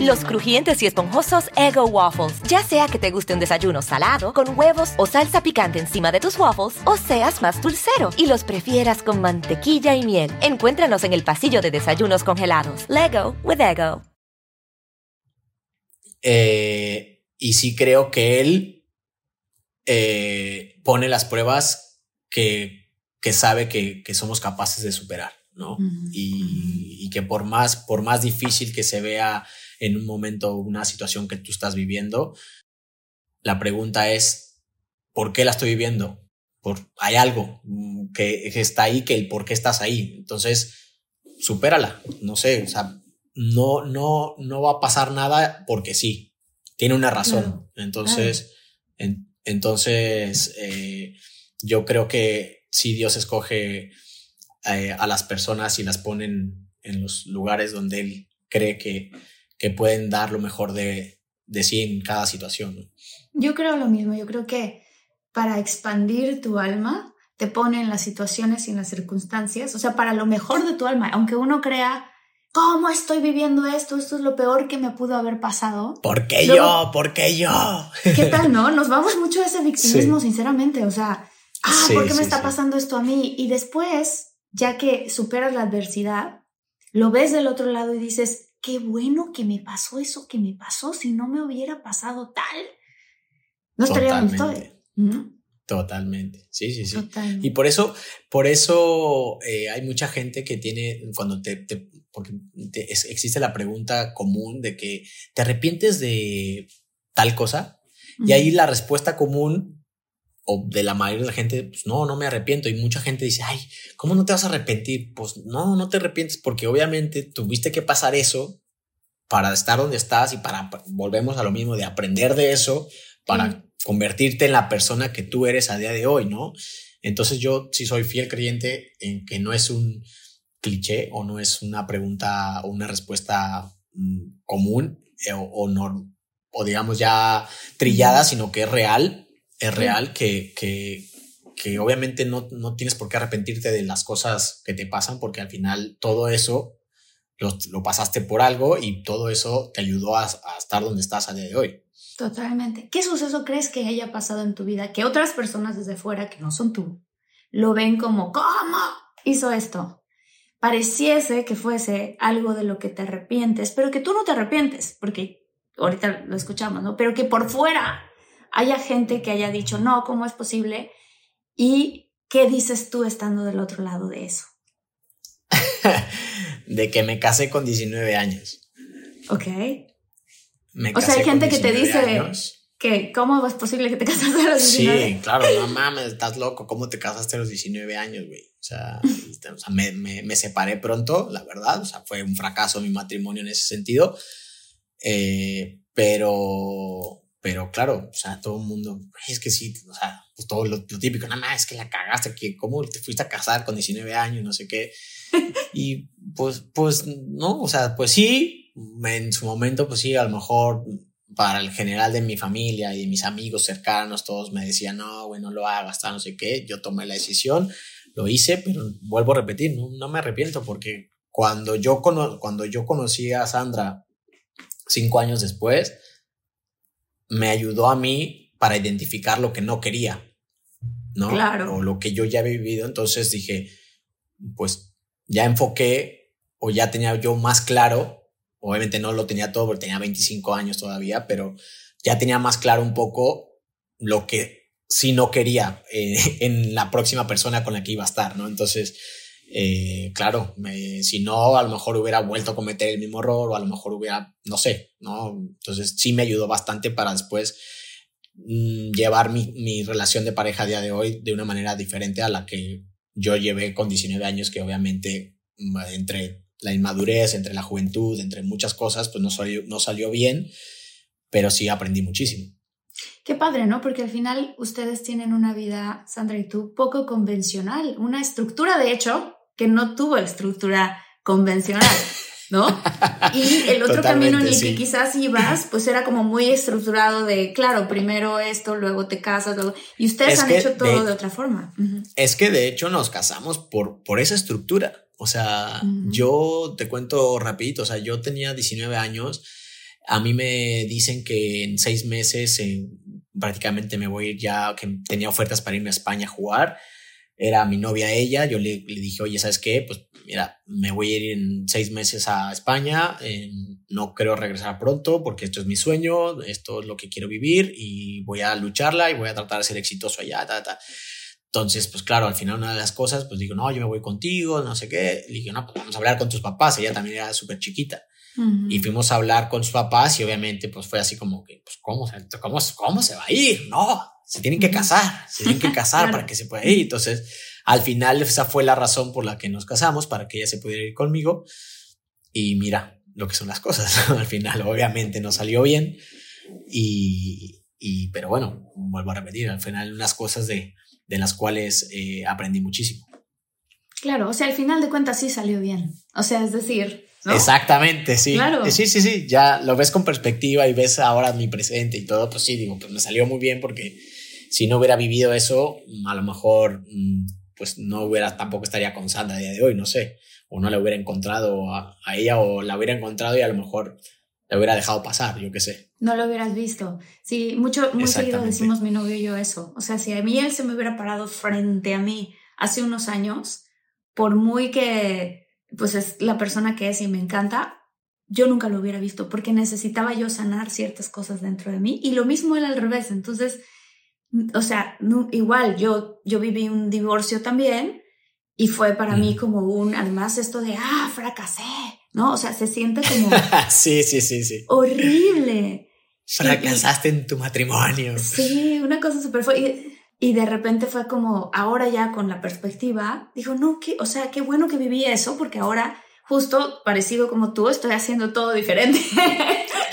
Los crujientes y esponjosos Ego Waffles. Ya sea que te guste un desayuno salado, con huevos o salsa picante encima de tus waffles, o seas más dulcero y los prefieras con mantequilla y miel. Encuéntranos en el pasillo de desayunos congelados. Lego with Ego. Eh, y sí creo que él eh, pone las pruebas que, que sabe que, que somos capaces de superar. ¿No? y, y, que por más, por más difícil que se vea en un momento una situación que tú estás viviendo, la pregunta es, ¿por qué la estoy viviendo? Por, hay algo mm, que, que está ahí, que el por qué estás ahí. Entonces, supérala, no sé, o sea, no, no, no va a pasar nada porque sí, tiene una razón. Claro. Entonces, claro. En, entonces, eh, yo creo que si Dios escoge eh, a las personas y las ponen en los lugares donde él cree que, que pueden dar lo mejor de, de sí en cada situación. ¿no? Yo creo lo mismo, yo creo que para expandir tu alma te pone en las situaciones y en las circunstancias, o sea, para lo mejor de tu alma, aunque uno crea, ¿cómo estoy viviendo esto? Esto es lo peor que me pudo haber pasado. ¿Por qué Luego, yo? ¿Por qué yo? ¿Qué tal, [LAUGHS] no? Nos vamos mucho a ese victimismo, sí. sinceramente, o sea, ah, sí, ¿por qué me sí, está pasando esto a mí? Y después ya que superas la adversidad, lo ves del otro lado y dices, qué bueno que me pasó eso que me pasó, si no me hubiera pasado tal, no estaría donde estoy. ¿Mm? Totalmente, sí, sí, sí. Totalmente. Y por eso, por eso eh, hay mucha gente que tiene, cuando te, te porque te, es, existe la pregunta común de que te arrepientes de tal cosa, uh -huh. y ahí la respuesta común o de la mayoría de la gente, pues no, no me arrepiento. Y mucha gente dice, ay, ¿cómo no te vas a arrepentir? Pues no, no te arrepientes porque obviamente tuviste que pasar eso para estar donde estás y para, volvemos a lo mismo, de aprender de eso para convertirte en la persona que tú eres a día de hoy, ¿no? Entonces yo sí soy fiel creyente en que no es un cliché o no es una pregunta o una respuesta mmm, común eh, o, o, no, o digamos ya trillada, sino que es real es real que, que, que obviamente no, no, tienes por qué arrepentirte de las cosas que te pasan porque al final todo eso lo, lo pasaste por algo y todo eso te ayudó a, a, estar donde estás a día de hoy. Totalmente. ¿Qué suceso crees que haya pasado en tu vida que otras personas desde fuera que no son tú lo ven como ¿cómo hizo esto? Pareciese que fuese algo de lo que te arrepientes, pero que tú no te arrepientes, porque ahorita lo escuchamos, ¿no? Pero que por fuera haya gente que haya dicho, no, ¿cómo es posible? ¿Y qué dices tú estando del otro lado de eso? [LAUGHS] de que me casé con 19 años. Ok. Me o sea, hay gente que te dice años. que cómo es posible que te [LAUGHS] casaste a los 19. Sí, claro, no mames, estás loco, ¿cómo te casaste a los 19 años, güey? O sea, o sea me, me, me, separé pronto, la verdad, o sea, fue un fracaso mi matrimonio en ese sentido, eh, pero pero claro, o sea, todo el mundo, es que sí, o sea, pues todo lo, lo típico, nada más es que la cagaste, que cómo te fuiste a casar con 19 años, no sé qué. [LAUGHS] y pues, pues no, o sea, pues sí, en su momento, pues sí, a lo mejor para el general de mi familia y mis amigos cercanos, todos me decían, no, güey, no lo hagas, no sé qué. Yo tomé la decisión, lo hice, pero vuelvo a repetir, no, no me arrepiento porque cuando yo, cono cuando yo conocí a Sandra cinco años después, me ayudó a mí para identificar lo que no quería, ¿no? Claro. O lo que yo ya había vivido. Entonces dije, pues ya enfoqué o ya tenía yo más claro, obviamente no lo tenía todo porque tenía 25 años todavía, pero ya tenía más claro un poco lo que sí no quería eh, [LAUGHS] en la próxima persona con la que iba a estar, ¿no? Entonces, eh, claro, si no, a lo mejor hubiera vuelto a cometer el mismo error o a lo mejor hubiera, no sé, ¿no? Entonces sí me ayudó bastante para después mmm, llevar mi, mi, relación de pareja a día de hoy de una manera diferente a la que yo llevé con 19 años, que obviamente mm, entre la inmadurez, entre la juventud, entre muchas cosas, pues no salió, no salió bien, pero sí aprendí muchísimo. Qué padre, ¿no? Porque al final ustedes tienen una vida, Sandra y tú, poco convencional, una estructura, de hecho, que no tuvo estructura convencional. ¿no? Y el otro camino en el que quizás ibas, pues era como muy estructurado de, claro, primero esto, luego te casas, luego... Y ustedes han hecho todo de, otra forma. Es que de hecho nos casamos por, por esa estructura. O sea, yo te cuento rapidito, o sea, yo tenía 19 años, a mí me dicen que en seis meses prácticamente me voy a ir ya, que tenía ofertas para irme a España a jugar, era mi novia ella, yo le, le dije, oye, ¿sabes qué? Pues mira, me voy a ir en seis meses a España, no creo regresar pronto porque esto es mi sueño, esto es lo que quiero vivir y voy a lucharla y voy a tratar de ser exitoso allá, ta, ta. Entonces, pues claro, al final una de las cosas, pues digo, no, yo me voy contigo, no sé qué. Le dije, no, pues vamos a hablar con tus papás. Ella también era súper chiquita. Y fuimos a hablar con sus papás y obviamente pues fue así como que, pues, ¿cómo, cómo, cómo se va a ir? No, se tienen que casar, se tienen que [LAUGHS] casar para que se pueda ir. Entonces, al final esa fue la razón por la que nos casamos, para que ella se pudiera ir conmigo. Y mira lo que son las cosas. al final, obviamente, no salió bien. Y, y, pero bueno, vuelvo a repetir, al final unas cosas de, de las cuales eh, aprendí muchísimo. Claro, o sea, al final de cuentas sí salió bien. O sea, es decir, Exactamente, sí. Claro. Sí, sí, sí. Ya lo ves con perspectiva y ves ahora mi presente y todo, pues sí, digo, pues me salió muy bien porque si no hubiera vivido eso, a lo mejor, mm, pues no hubiera, tampoco estaría con Sandra a día de hoy, no sé. O no la hubiera encontrado a, a ella o la hubiera encontrado y a lo mejor la hubiera dejado pasar, yo qué sé. No lo hubieras visto. Sí, mucho, muy seguido decimos mi novio y yo eso. O sea, si a mí él se me hubiera parado frente a mí hace unos años, por muy que pues es la persona que es y me encanta, yo nunca lo hubiera visto porque necesitaba yo sanar ciertas cosas dentro de mí y lo mismo él al revés. Entonces, o sea, igual yo, yo viví un divorcio también y fue para mí como un, además esto de, ah, fracasé, ¿no? O sea, se siente como... [LAUGHS] sí, sí, sí, sí. Horrible. Fracasaste en tu matrimonio. Sí, una cosa súper fuerte. Y de repente fue como, ahora ya con la perspectiva, dijo, no, que, o sea, qué bueno que viví eso, porque ahora, justo parecido como tú, estoy haciendo todo diferente. [LAUGHS]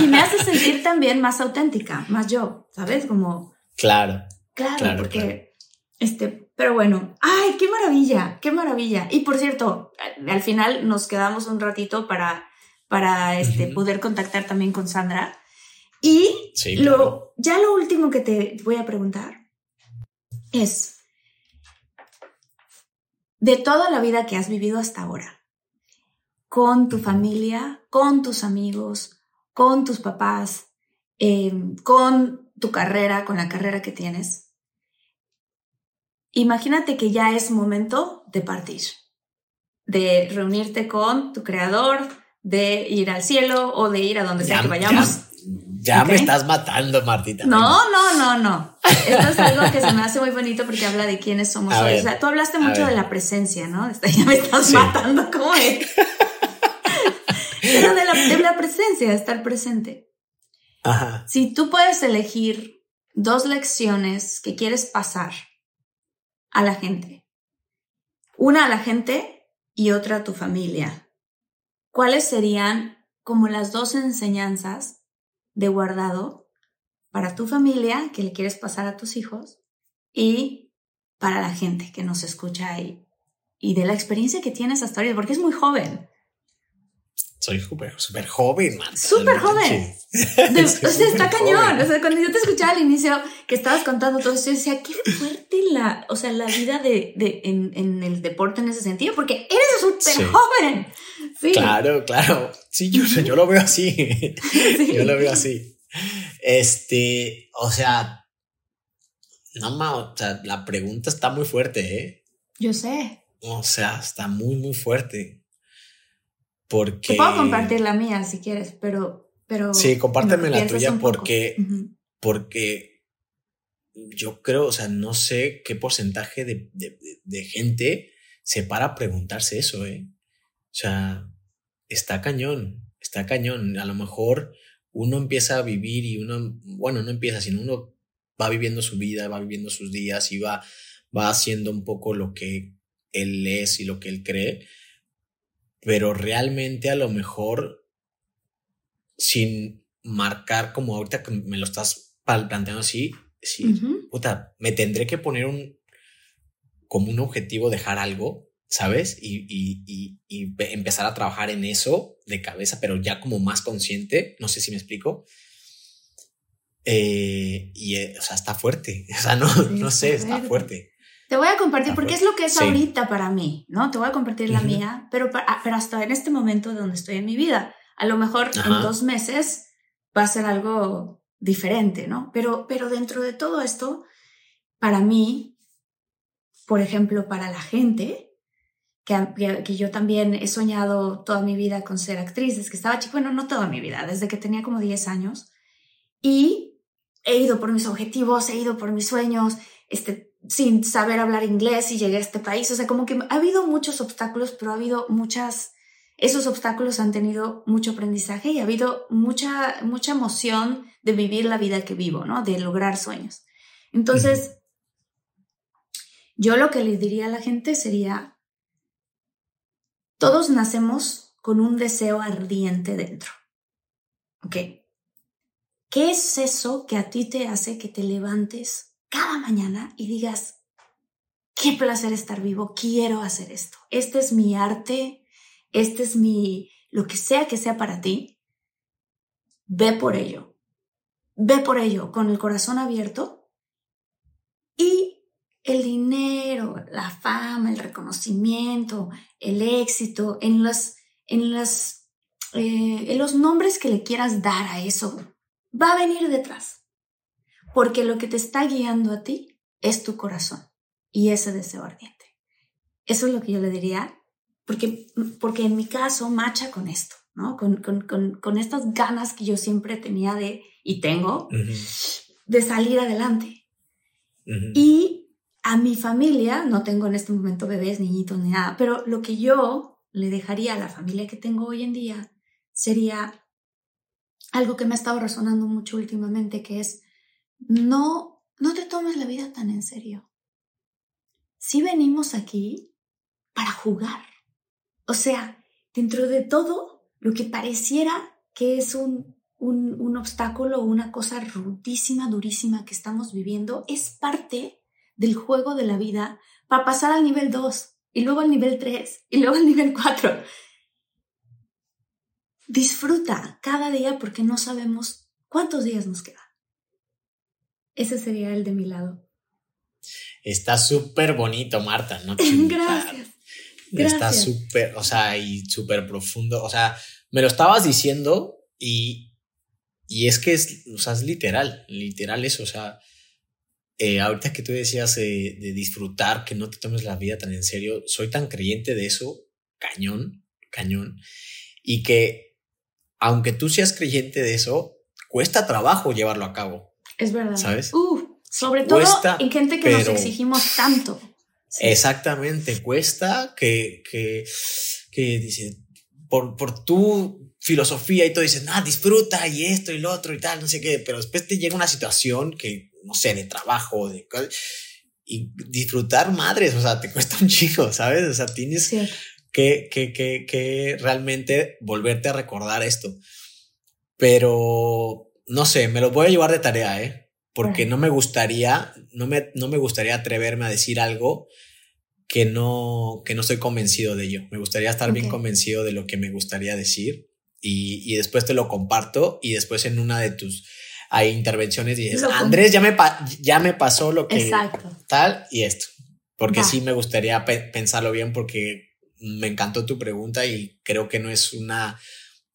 y, me hace sentir también más auténtica, más yo, ¿sabes? Como... Claro. Claro, porque, este, pero bueno, ay, qué maravilla, qué maravilla. Y por cierto, al final nos quedamos un ratito para, para este, poder contactar también con Sandra y lo, ya lo último que te voy a preguntar es, de toda la vida que has vivido hasta ahora, con tu familia, con tus amigos, con tus papás, em, con tu carrera, con la carrera que tienes, imagínate que ya es momento de partir, de reunirte con tu creador, de ir al cielo o de ir a donde sea que vayamos. Ya me estás matando, Martita. No, no, no, no. Esto es algo que se me hace muy bonito porque habla de quiénes somos hoy. o sea, tú hablaste mucho de la presencia, ¿no? [LAUGHS] Ya me estás matando, ¿cómo es? Pero de la, de la presencia, de estar presente. Ajá. Si tú puedes elegir dos lecciones que quieres pasar a la gente, una a la gente y otra a tu familia, ¿cuáles serían como las dos enseñanzas de guardado para tu familia que le quieres pasar a tus hijos y para la gente que nos escucha ahí y de la experiencia que tienes hasta ahora, porque es muy joven. Soy súper, súper joven, man. Súper joven. [LAUGHS] o sea, está cañón. O sea, cuando yo te escuchaba al inicio que estabas contando todo eso, yo decía, qué fuerte la, o sea, la vida de, de en, en, el deporte en ese sentido, porque eres súper joven. Claro, claro. Sí, yo, yo lo veo así. [LAUGHS] Yo lo veo así. Este, o sea, no, ma, o sea, la pregunta está muy fuerte, ¿eh? Yo sé. O sea, está muy, muy fuerte. Porque. Te puedo compartir la mía si quieres, pero. pero sí, compárteme la tuya porque. Porque yo creo, o sea, no sé qué porcentaje de, de, de gente se para a preguntarse eso, ¿eh? O sea, está cañón, está cañón. A lo mejor uno empieza a vivir y uno, bueno, no empieza, sino uno va viviendo su vida, va viviendo sus días y va, va haciendo un poco lo que él es y lo que él cree. Pero realmente a lo mejor sin marcar como ahorita que me lo estás planteando así, sí, puta, me tendré que poner un como un objetivo dejar algo ¿sabes? Y, y, y, empezar a trabajar en eso de cabeza, pero ya como más consciente, no sé si me explico. Eh, y, eh, o sea, está fuerte, [LAUGHS] o sea, no, no sé, está fuerte. Te voy a compartir, porque es lo que es ahorita para mí, ¿no? Te voy a compartir la mía, pero, ah, pero hasta en este momento donde estoy en mi vida. A lo mejor en dos meses va a ser algo diferente, ¿no? Pero, pero dentro de todo esto, para mí, por ejemplo, para la gente, que, que, yo también he soñado toda mi vida con ser actriz, desde que estaba chico, bueno, no toda mi vida, desde que tenía como 10 años, y he ido por mis objetivos, he ido por mis sueños, este, sin saber hablar inglés y llegué a este país. O sea, como que ha habido muchos obstáculos, pero ha habido muchas, esos obstáculos han tenido mucho aprendizaje y ha habido mucha, mucha emoción de vivir la vida que vivo, ¿no? De lograr sueños. Entonces, yo lo que le diría a la gente sería, todos nacemos con un deseo ardiente dentro. ¿Ok? ¿Qué es eso que a ti te hace que te levantes cada mañana y digas, qué placer estar vivo, quiero hacer esto. Este es mi arte, este es mi, lo que sea que sea para ti. Ve por ello. Ve por ello con el corazón abierto y el dinero, la fama, el reconocimiento, el éxito, en los, en las, eh, en los nombres que le quieras dar a eso, va a venir detrás porque lo que te está guiando a ti es tu corazón y ese deseo ardiente. Eso es lo que yo le diría, porque, porque en mi caso macha con esto, ¿no? Con, con, con, con estas ganas que yo siempre tenía de, y tengo, de salir adelante. Y a mi familia, no tengo en este momento bebés, niñitos ni nada, pero lo que yo le dejaría a la familia que tengo hoy en día sería algo que me ha estado resonando mucho últimamente, que es no, no te tomes la vida tan en serio. Si venimos aquí para jugar. O sea, dentro de todo, lo que pareciera que es un, un, un obstáculo o una cosa rudísima, durísima que estamos viviendo, es parte del juego de la vida para pasar al nivel 2 y luego al nivel 3 y luego al nivel 4. Disfruta cada día porque no sabemos cuántos días nos quedan. Ese sería el de mi lado. Está súper bonito, Marta, ¿no? [LAUGHS] Gracias. Está súper, o sea, y súper profundo. O sea, me lo estabas diciendo y, y es que es, o sea, es literal, literal eso. O sea, eh, ahorita que tú decías de disfrutar, que no te tomes la vida tan en serio, soy tan creyente de eso, cañón, cañón. Y que, aunque tú seas creyente de eso, cuesta trabajo llevarlo a cabo. Es verdad. ¿Sabes? sobre todo en gente que nos exigimos tanto. Exactamente, cuesta que, que, que dice, por, por tu filosofía y todo dices, ah, disfruta y esto y lo otro y tal, no sé qué, pero después te llega una situación que, no sé, de trabajo, de y disfrutar madres, o sea, te cuesta un chico, ¿sabes? O sea, tienes que, que, que, que realmente volverte a recordar esto. Pero no sé, me lo voy a llevar de tarea, ¿eh? Porque no me gustaría, no me, no me gustaría atreverme a decir algo que no, que no estoy convencido de ello. Me gustaría estar bien convencido de lo que me gustaría decir y, y, después te lo comparto y después en una de tus hay intervenciones dices, Andrés, ya me, ya me pasó lo que tal y esto. Porque sí me gustaría pensarlo bien porque me encantó tu pregunta y creo que no es una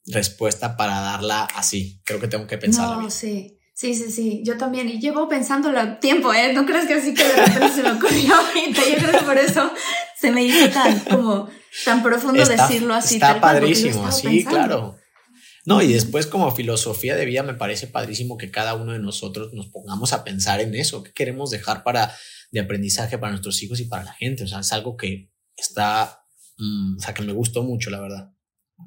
respuesta para darla así. Creo que tengo que pensarla. No, sí. Sí, sí, sí. Yo también. Y llevo pensándolo tiempo, ¿eh? No crees que así que de repente se me ocurrió [LAUGHS] ahorita. Yo creo que por eso se me hizo tan, como, tan profundo decirlo así. Está padrísimo, sí, claro. No, y después como filosofía de vida me parece padrísimo que cada uno de nosotros nos pongamos a pensar en eso, qué queremos dejar para de aprendizaje para nuestros hijos y para la gente. O sea, es algo que está, mm, o sea, que me gustó mucho, la verdad.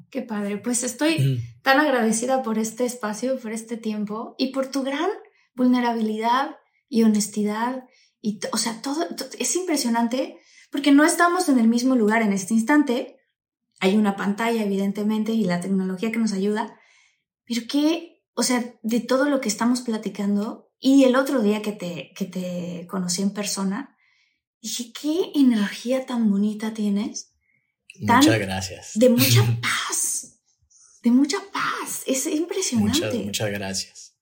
Qué padre, pues estoy tan agradecida por este espacio, por este tiempo y por tu gran vulnerabilidad y honestidad. Y, o sea, todo, es impresionante porque no estamos en el mismo lugar en este instante. Hay una pantalla, evidentemente, y la tecnología que nos ayuda, pero que, o sea, de todo lo que estamos platicando y el otro día que te, que te conocí en persona, dije, qué energía tan bonita tienes. Muchas gracias. De mucha paz. [LAUGHS] De mucha paz. Es impresionante. Muchas, muchas gracias.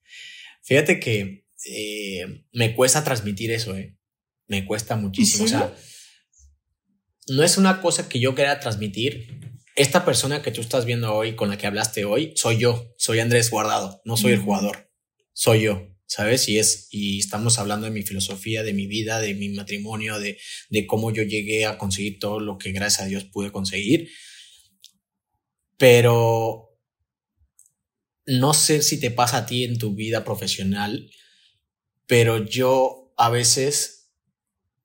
Fíjate que eh, me cuesta transmitir eso, ¿eh? Me cuesta muchísimo. O sea, no es una cosa que yo quiera transmitir. Esta persona que tú estás viendo hoy, con la que hablaste hoy, soy yo, soy Andrés Guardado, no soy el jugador, soy yo, ¿sabes? Y es, y estamos hablando de mi filosofía, de mi vida, de mi matrimonio, de, de cómo yo llegué a conseguir todo lo que gracias a Dios pude conseguir. Pero no sé si te pasa a ti en tu vida profesional, pero yo a veces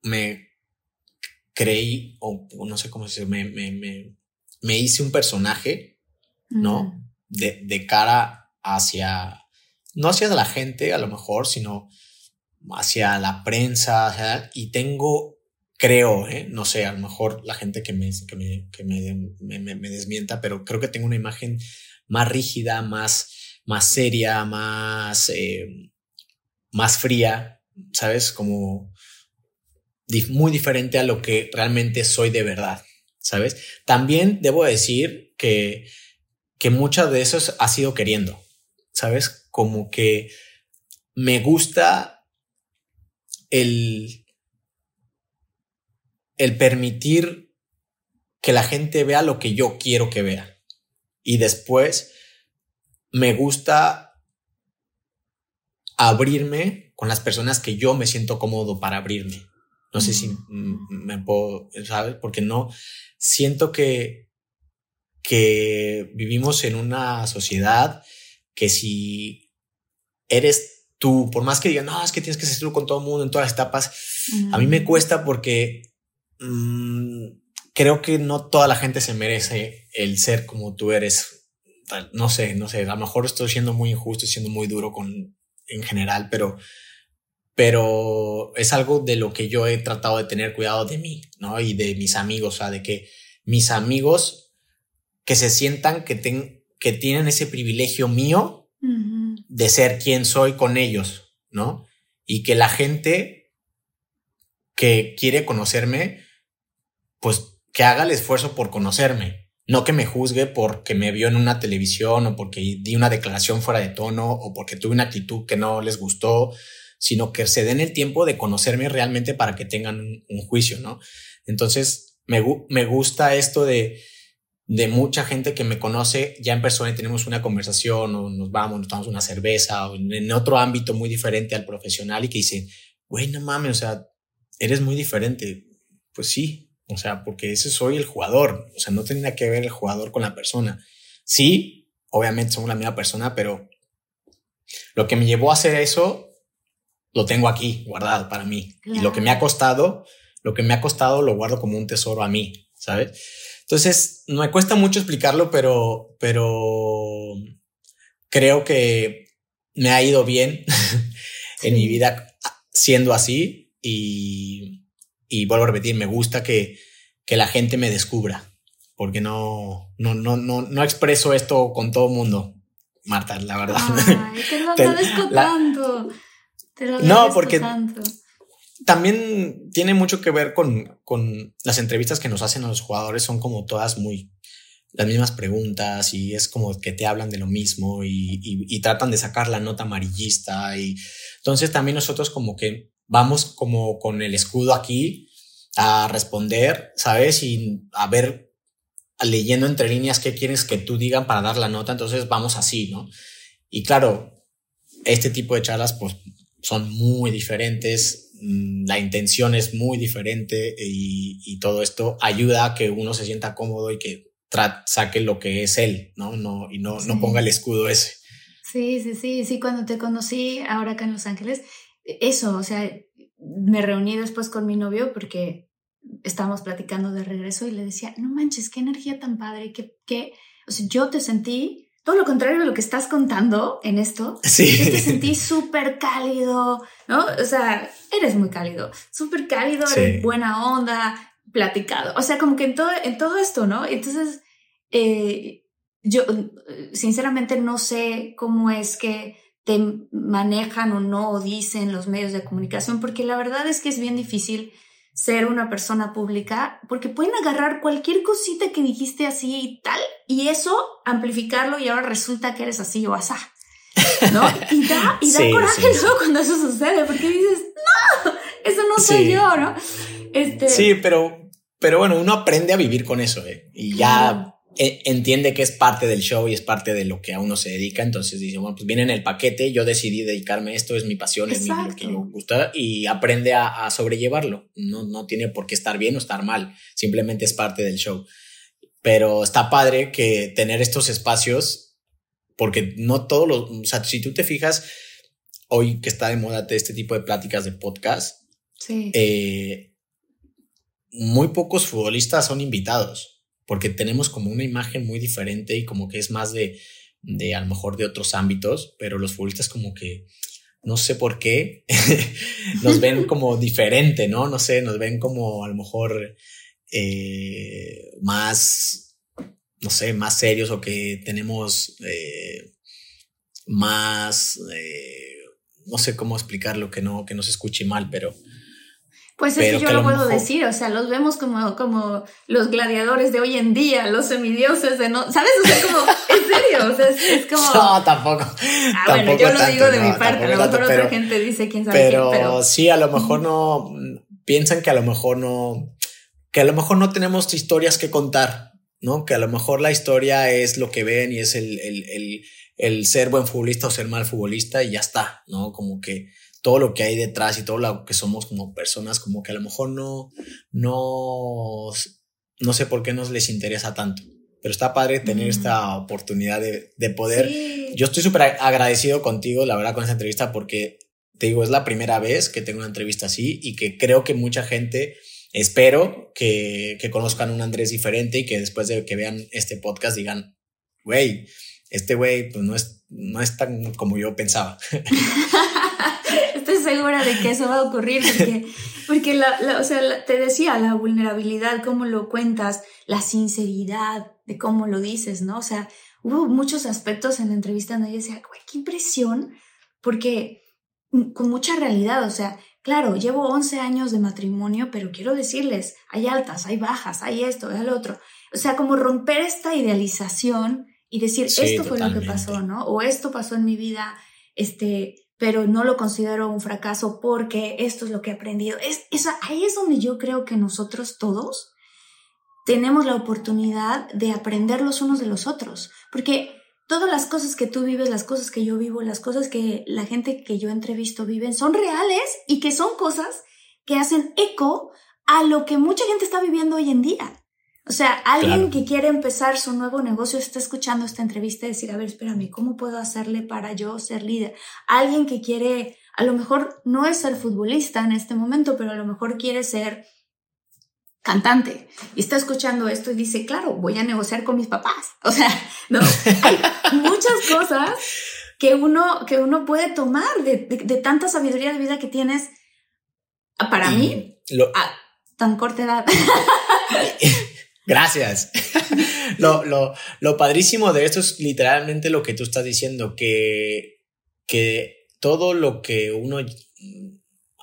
me creí, o no sé cómo se me, me, me, me hice un personaje, ¿no? De, de, cara hacia, no hacia la gente a lo mejor, sino hacia la prensa, y tengo, creo, ¿eh? no sé, a lo mejor la gente que me, que me, que me, me, desmienta, pero creo que tengo una imagen más rígida, más, más seria, más, eh, más fría, ¿sabes? Como muy diferente a lo que realmente soy de verdad, ¿sabes? También debo decir que, que muchas de eso ha sido queriendo, ¿sabes? Como que me gusta el, el permitir que la gente vea lo que yo quiero que vea. Y después me gusta abrirme con las personas que yo me siento cómodo para abrirme. No sé si me puedo, ¿sabes? Porque no, siento que, que vivimos en una sociedad que si eres tú, por más que digan, no, es que tienes que ser tú con todo el mundo en todas las etapas, a mí me cuesta porque mm, creo que no toda la gente se merece el ser como tú eres. No sé, no sé, a lo mejor estoy siendo muy injusto, siendo muy duro con en general, pero pero es algo de lo que yo he tratado de tener cuidado de mí, ¿no? Y de mis amigos, o sea, de que mis amigos que se sientan que, que tienen ese privilegio mío de ser quien soy con ellos, ¿no? Y que la gente que quiere conocerme, pues que haga el esfuerzo por conocerme, no que me juzgue porque me vio en una televisión o porque di una declaración fuera de tono o porque tuve una actitud que no les gustó sino que se den el tiempo de conocerme realmente para que tengan un, juicio, ¿no? Entonces, me, me gusta esto de, de mucha gente que me conoce ya en persona y tenemos una conversación o nos vamos, nos tomamos una cerveza o en, otro ámbito muy diferente al profesional y que dice, güey, no mames, o sea, eres muy diferente. Pues sí, o sea, porque ese soy el jugador, o sea, no tiene que ver el jugador con la persona. Sí, obviamente somos la misma persona, pero lo que me llevó a hacer eso lo tengo aquí guardado para mí. Y lo que me ha costado, lo que me ha costado lo guardo como un tesoro a mí, ¿sabes? Entonces, no me cuesta mucho explicarlo, pero, pero creo que me ha ido bien [LAUGHS] en mi vida siendo así y, y vuelvo a repetir, me gusta que, que la gente me descubra porque no, no, no, no, no expreso esto con todo el mundo, Marta, la verdad. Ay, te lo [LAUGHS] tanto no, porque también tiene mucho que ver con, con las entrevistas que nos hacen a los jugadores, son como todas muy las mismas preguntas y es como que te hablan de lo mismo y, y, tratan de sacar la nota amarillista y entonces también nosotros como que vamos como con el escudo aquí a responder, ¿sabes? Y a ver, leyendo entre líneas qué quieres que tú digan para dar la nota, entonces vamos así, ¿no? Y claro, este tipo de charlas pues son muy diferentes, mm, la intención es muy diferente y, todo esto ayuda a que uno se sienta cómodo y que saque lo que es él, ¿no? no y no, no ponga el escudo ese. Sí, sí, sí, sí, cuando te conocí ahora acá en Los Ángeles, eso, o sea, me reuní después con mi novio porque estábamos platicando de regreso y le decía, no manches, qué energía tan padre, que, que, o sea, yo te sentí todo lo contrario de lo que estás contando en esto. Sí. Yo te sentí súper cálido, ¿no? O sea, eres muy cálido, súper cálido, eres buena onda, platicado. O sea, como que en todo, en todo esto, ¿no? Entonces, eh, yo sinceramente no sé cómo es que te manejan o no o dicen los medios de comunicación, porque la verdad es que es bien difícil ser una persona pública, porque pueden agarrar cualquier cosita que dijiste así y tal, y eso amplificarlo y ahora resulta que eres así o asá. ¿No? Y da, y da [LAUGHS] coraje cuando eso sucede, porque dices, no, eso no soy yo, ¿no? Este... Sí, pero, pero bueno, uno aprende a vivir con eso, ¿eh? Y ya entiende que es parte del show y es parte de lo que a uno se dedica, entonces dice, bueno, pues viene en el paquete, yo decidí dedicarme a esto, es mi pasión, es lo que me gusta y aprende a, sobrellevarlo. No, no tiene por qué estar bien o estar mal, simplemente es parte del show. Pero está padre que tener estos espacios, porque no todos los, o sea, si tú te fijas, hoy que está de moda este tipo de pláticas de podcast, eh, muy pocos futbolistas son invitados porque tenemos como una imagen muy diferente y como que es más de, de a lo mejor de otros ámbitos, pero los futbolistas como que no sé por qué [LAUGHS] nos ven como [LAUGHS] diferente, ¿no? No sé, nos ven como a lo mejor eh, más, no sé, más serios o que tenemos eh, más, eh, no sé cómo explicarlo, que no, que no se escuche mal, pero pues es que yo lo puedo decir, o sea, los vemos como, como los gladiadores de hoy en día, los semidioses de no, ¿sabes? O sea, como, en serio, o sea, es, como... [LAUGHS] No, tampoco. Ah, bueno, yo lo digo de mi parte, a lo mejor otra gente dice quién sabe pero, pero sí, a lo mejor no, piensan que a lo mejor no, que a lo mejor no tenemos historias que contar, ¿no? Que a lo mejor la historia es lo que ven y es el, el, el, el ser buen futbolista o ser mal futbolista y ya está, ¿no? Como que todo lo que hay detrás y todo lo que somos como personas, como que a lo mejor no, no, no sé por qué nos les interesa tanto. Pero está padre tener mm. esta oportunidad de, de poder. Yo estoy súper agradecido contigo, la verdad, con esta entrevista, porque te digo, es la primera vez que tengo una entrevista así y que creo que mucha gente, espero que, que conozcan un Andrés diferente y que después de que vean este podcast digan, güey, este güey pues no es, no es tan como yo pensaba. [LAUGHS] segura de que eso va a ocurrir porque, [LAUGHS] porque la, o sea, te decía, la vulnerabilidad, cómo lo cuentas, la sinceridad de cómo lo dices, ¿no? O sea, hubo muchos aspectos en la entrevista donde yo decía, güey, qué impresión, porque con mucha realidad, o sea, claro, llevo 11 años de matrimonio, pero quiero decirles, hay altas, hay bajas, hay esto, hay lo otro. O sea, como romper esta idealización y decir, esto fue lo que pasó, ¿no? O esto pasó en mi vida, este, pero no lo considero un fracaso porque esto es lo que he aprendido. Es, ahí es donde yo creo que nosotros todos tenemos la oportunidad de aprender los unos de los otros, porque todas las cosas que tú vives, las cosas que yo vivo, las cosas que la gente que yo entrevisto viven, son reales y que son cosas que hacen eco a lo que mucha gente está viviendo hoy en día. O sea, alguien que quiere empezar su nuevo negocio está escuchando esta entrevista y decir, a ver, espérame, ¿cómo puedo hacerle para yo ser líder? Alguien que quiere, a lo mejor no es ser futbolista en este momento, pero a lo mejor quiere ser cantante y está escuchando esto y dice, claro, voy a negociar con mis papás. [LAUGHS] O sea, no, hay muchas cosas que uno, que uno puede tomar de, tanta sabiduría de vida que tienes. Para mí, a tan corta edad. [LAUGHS] Gracias. [LAUGHS] lo, lo, lo, padrísimo de esto es literalmente lo que tú estás diciendo, que, que todo lo que uno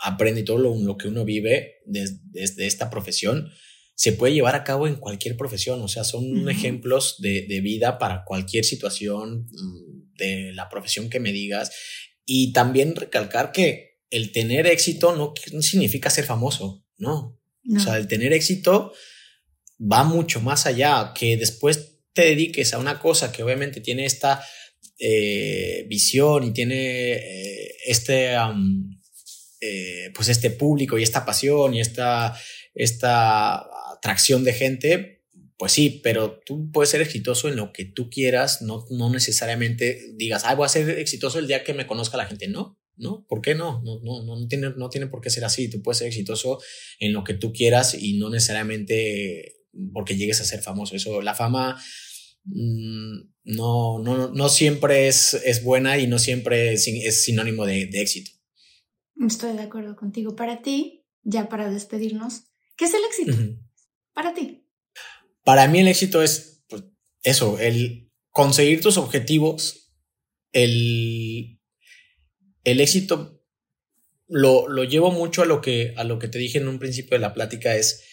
aprende y todo lo, que uno vive desde, esta profesión se puede llevar a cabo en cualquier profesión. O sea, son ejemplos de, de vida para cualquier situación mm, de la profesión que me digas. Y también recalcar que el tener éxito no, significa ser famoso, no. O sea, el tener éxito va mucho más allá, que después te dediques a una cosa que obviamente tiene esta eh, visión y tiene eh, este, eh, pues este público y esta pasión y esta, esta atracción de gente, pues sí, pero tú puedes ser exitoso en lo que tú quieras, no, no necesariamente digas, ay, voy a ser exitoso el día que me conozca la gente, no. ¿no? ¿Por qué no? No, no, no, tiene, no tiene por qué ser así. Tú puedes ser exitoso en lo que tú quieras y no necesariamente porque llegues a ser famoso. Eso, la fama mm, no, no, no siempre es, es, buena y no siempre es, sinónimo de, éxito. Estoy de acuerdo contigo. Para ti, ya para despedirnos, ¿qué es el éxito? Para ti. Para mí el éxito es pues, eso, el conseguir tus objetivos, el, el éxito lo, lo llevo mucho a lo, que, a lo que te dije en un principio de la plática, es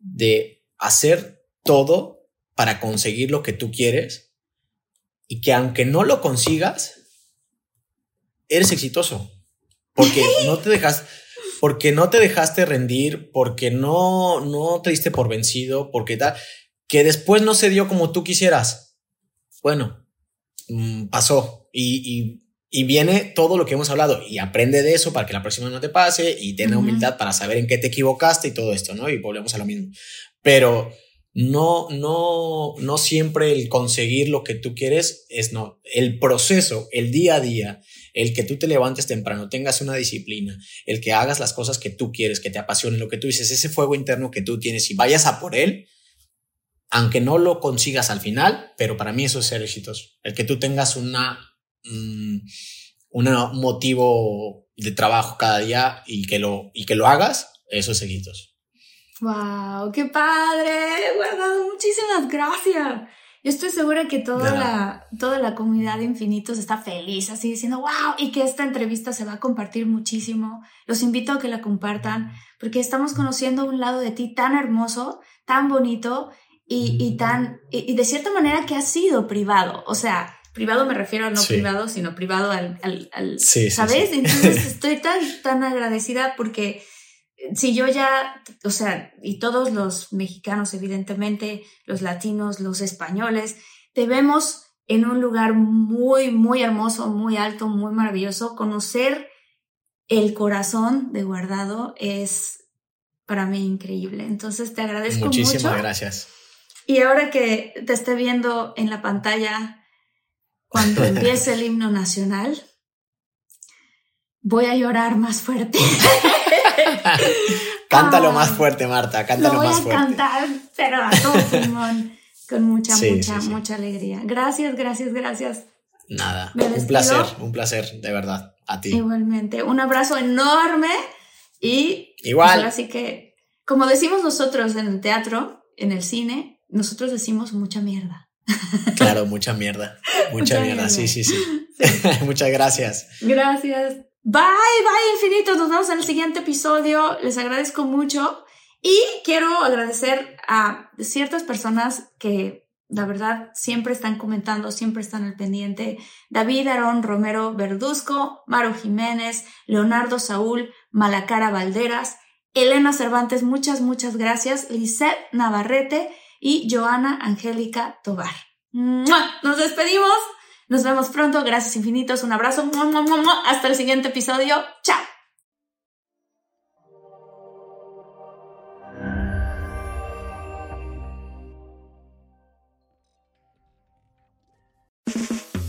de hacer todo para conseguir lo que tú quieres y que aunque no lo consigas, eres exitoso. Porque [LAUGHS] no te dejas, porque no te dejaste rendir, porque no, no te diste por vencido, porque tal, que después no se dio como tú quisieras. Bueno, mm, pasó y, y, viene todo lo que hemos hablado y aprende de eso para que la próxima no te pase y tenga humildad para saber en qué te equivocaste y todo esto, ¿no? Y volvemos a lo mismo. Pero no, no, no siempre el conseguir lo que tú quieres es no. El proceso, el día a día, el que tú te levantes temprano, tengas una disciplina, el que hagas las cosas que tú quieres, que te apasione lo que tú dices, ese fuego interno que tú tienes y vayas a por él, aunque no lo consigas al final, pero para mí eso es ser exitoso. El que tú tengas una, mm, un motivo de trabajo cada día y que lo, y que lo hagas, eso es exitoso. ¡Wow! ¡Qué padre! Guardado, muchísimas gracias. Yo estoy segura que toda, la, toda la comunidad de Infinitos está feliz, así diciendo, wow, y que esta entrevista se va a compartir muchísimo. Los invito a que la compartan, porque estamos conociendo un lado de ti tan hermoso, tan bonito y, y tan, y, de cierta manera que ha sido privado. O sea, privado me refiero a no privado, sino privado al, al, al ¿sabes? Entonces [LAUGHS] estoy tan, tan agradecida porque si yo ya, o sea, y todos los mexicanos, evidentemente, los latinos, los españoles, te vemos en un lugar muy, muy hermoso, muy alto, muy maravilloso. Conocer el corazón de Guardado es para mí increíble. Entonces te agradezco mucho. Muchísimas gracias. Y ahora que te esté viendo en la pantalla cuando [LAUGHS] empiece el himno nacional, voy a llorar más fuerte. [LAUGHS] [LAUGHS] Cántalo más fuerte, Marta, cántalo voy más fuerte. a cantar, pero a todo [LAUGHS] pulmón, con mucha, mucha, mucha alegría. Gracias, gracias, gracias. Nada, un placer, un placer, de verdad, a ti. Igualmente, un abrazo enorme y igual. así que, como decimos nosotros en el teatro, en el cine, nosotros decimos mucha mierda. [LAUGHS] Claro, mucha mierda. Mucha, mierda. sí, sí. sí. Muchas gracias. Gracias. Bye, bye infinitos. Nos vemos en el siguiente episodio. Les agradezco mucho. Y quiero agradecer a ciertas personas que la verdad siempre están comentando, siempre están al pendiente. David Aarón Romero Verduzco, Maro Jiménez, Leonardo Saúl, Malacara Valderas, Elena Cervantes, muchas, muchas gracias. Lisette Navarrete y Joana Angélica Tobar. Nos despedimos. Nos vemos pronto. Gracias infinitos. Un abrazo. Hasta el siguiente episodio. Chao.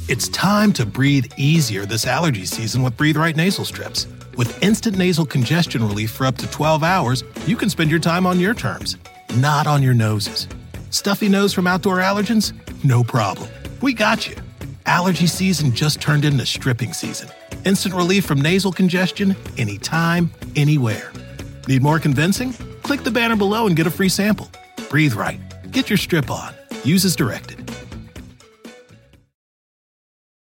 It's time to breathe easier this allergy season with Breathe Right nasal strips. With instant nasal congestion relief for up to 12 hours, you can spend your time on your terms, not on your noses. Stuffy nose from outdoor allergens? No problem. We got you. Allergy season just turned into stripping season. Instant relief from nasal congestion anytime, anywhere. Need more convincing? Click the banner below and get a free sample. Breathe right. Get your strip on. Use as directed.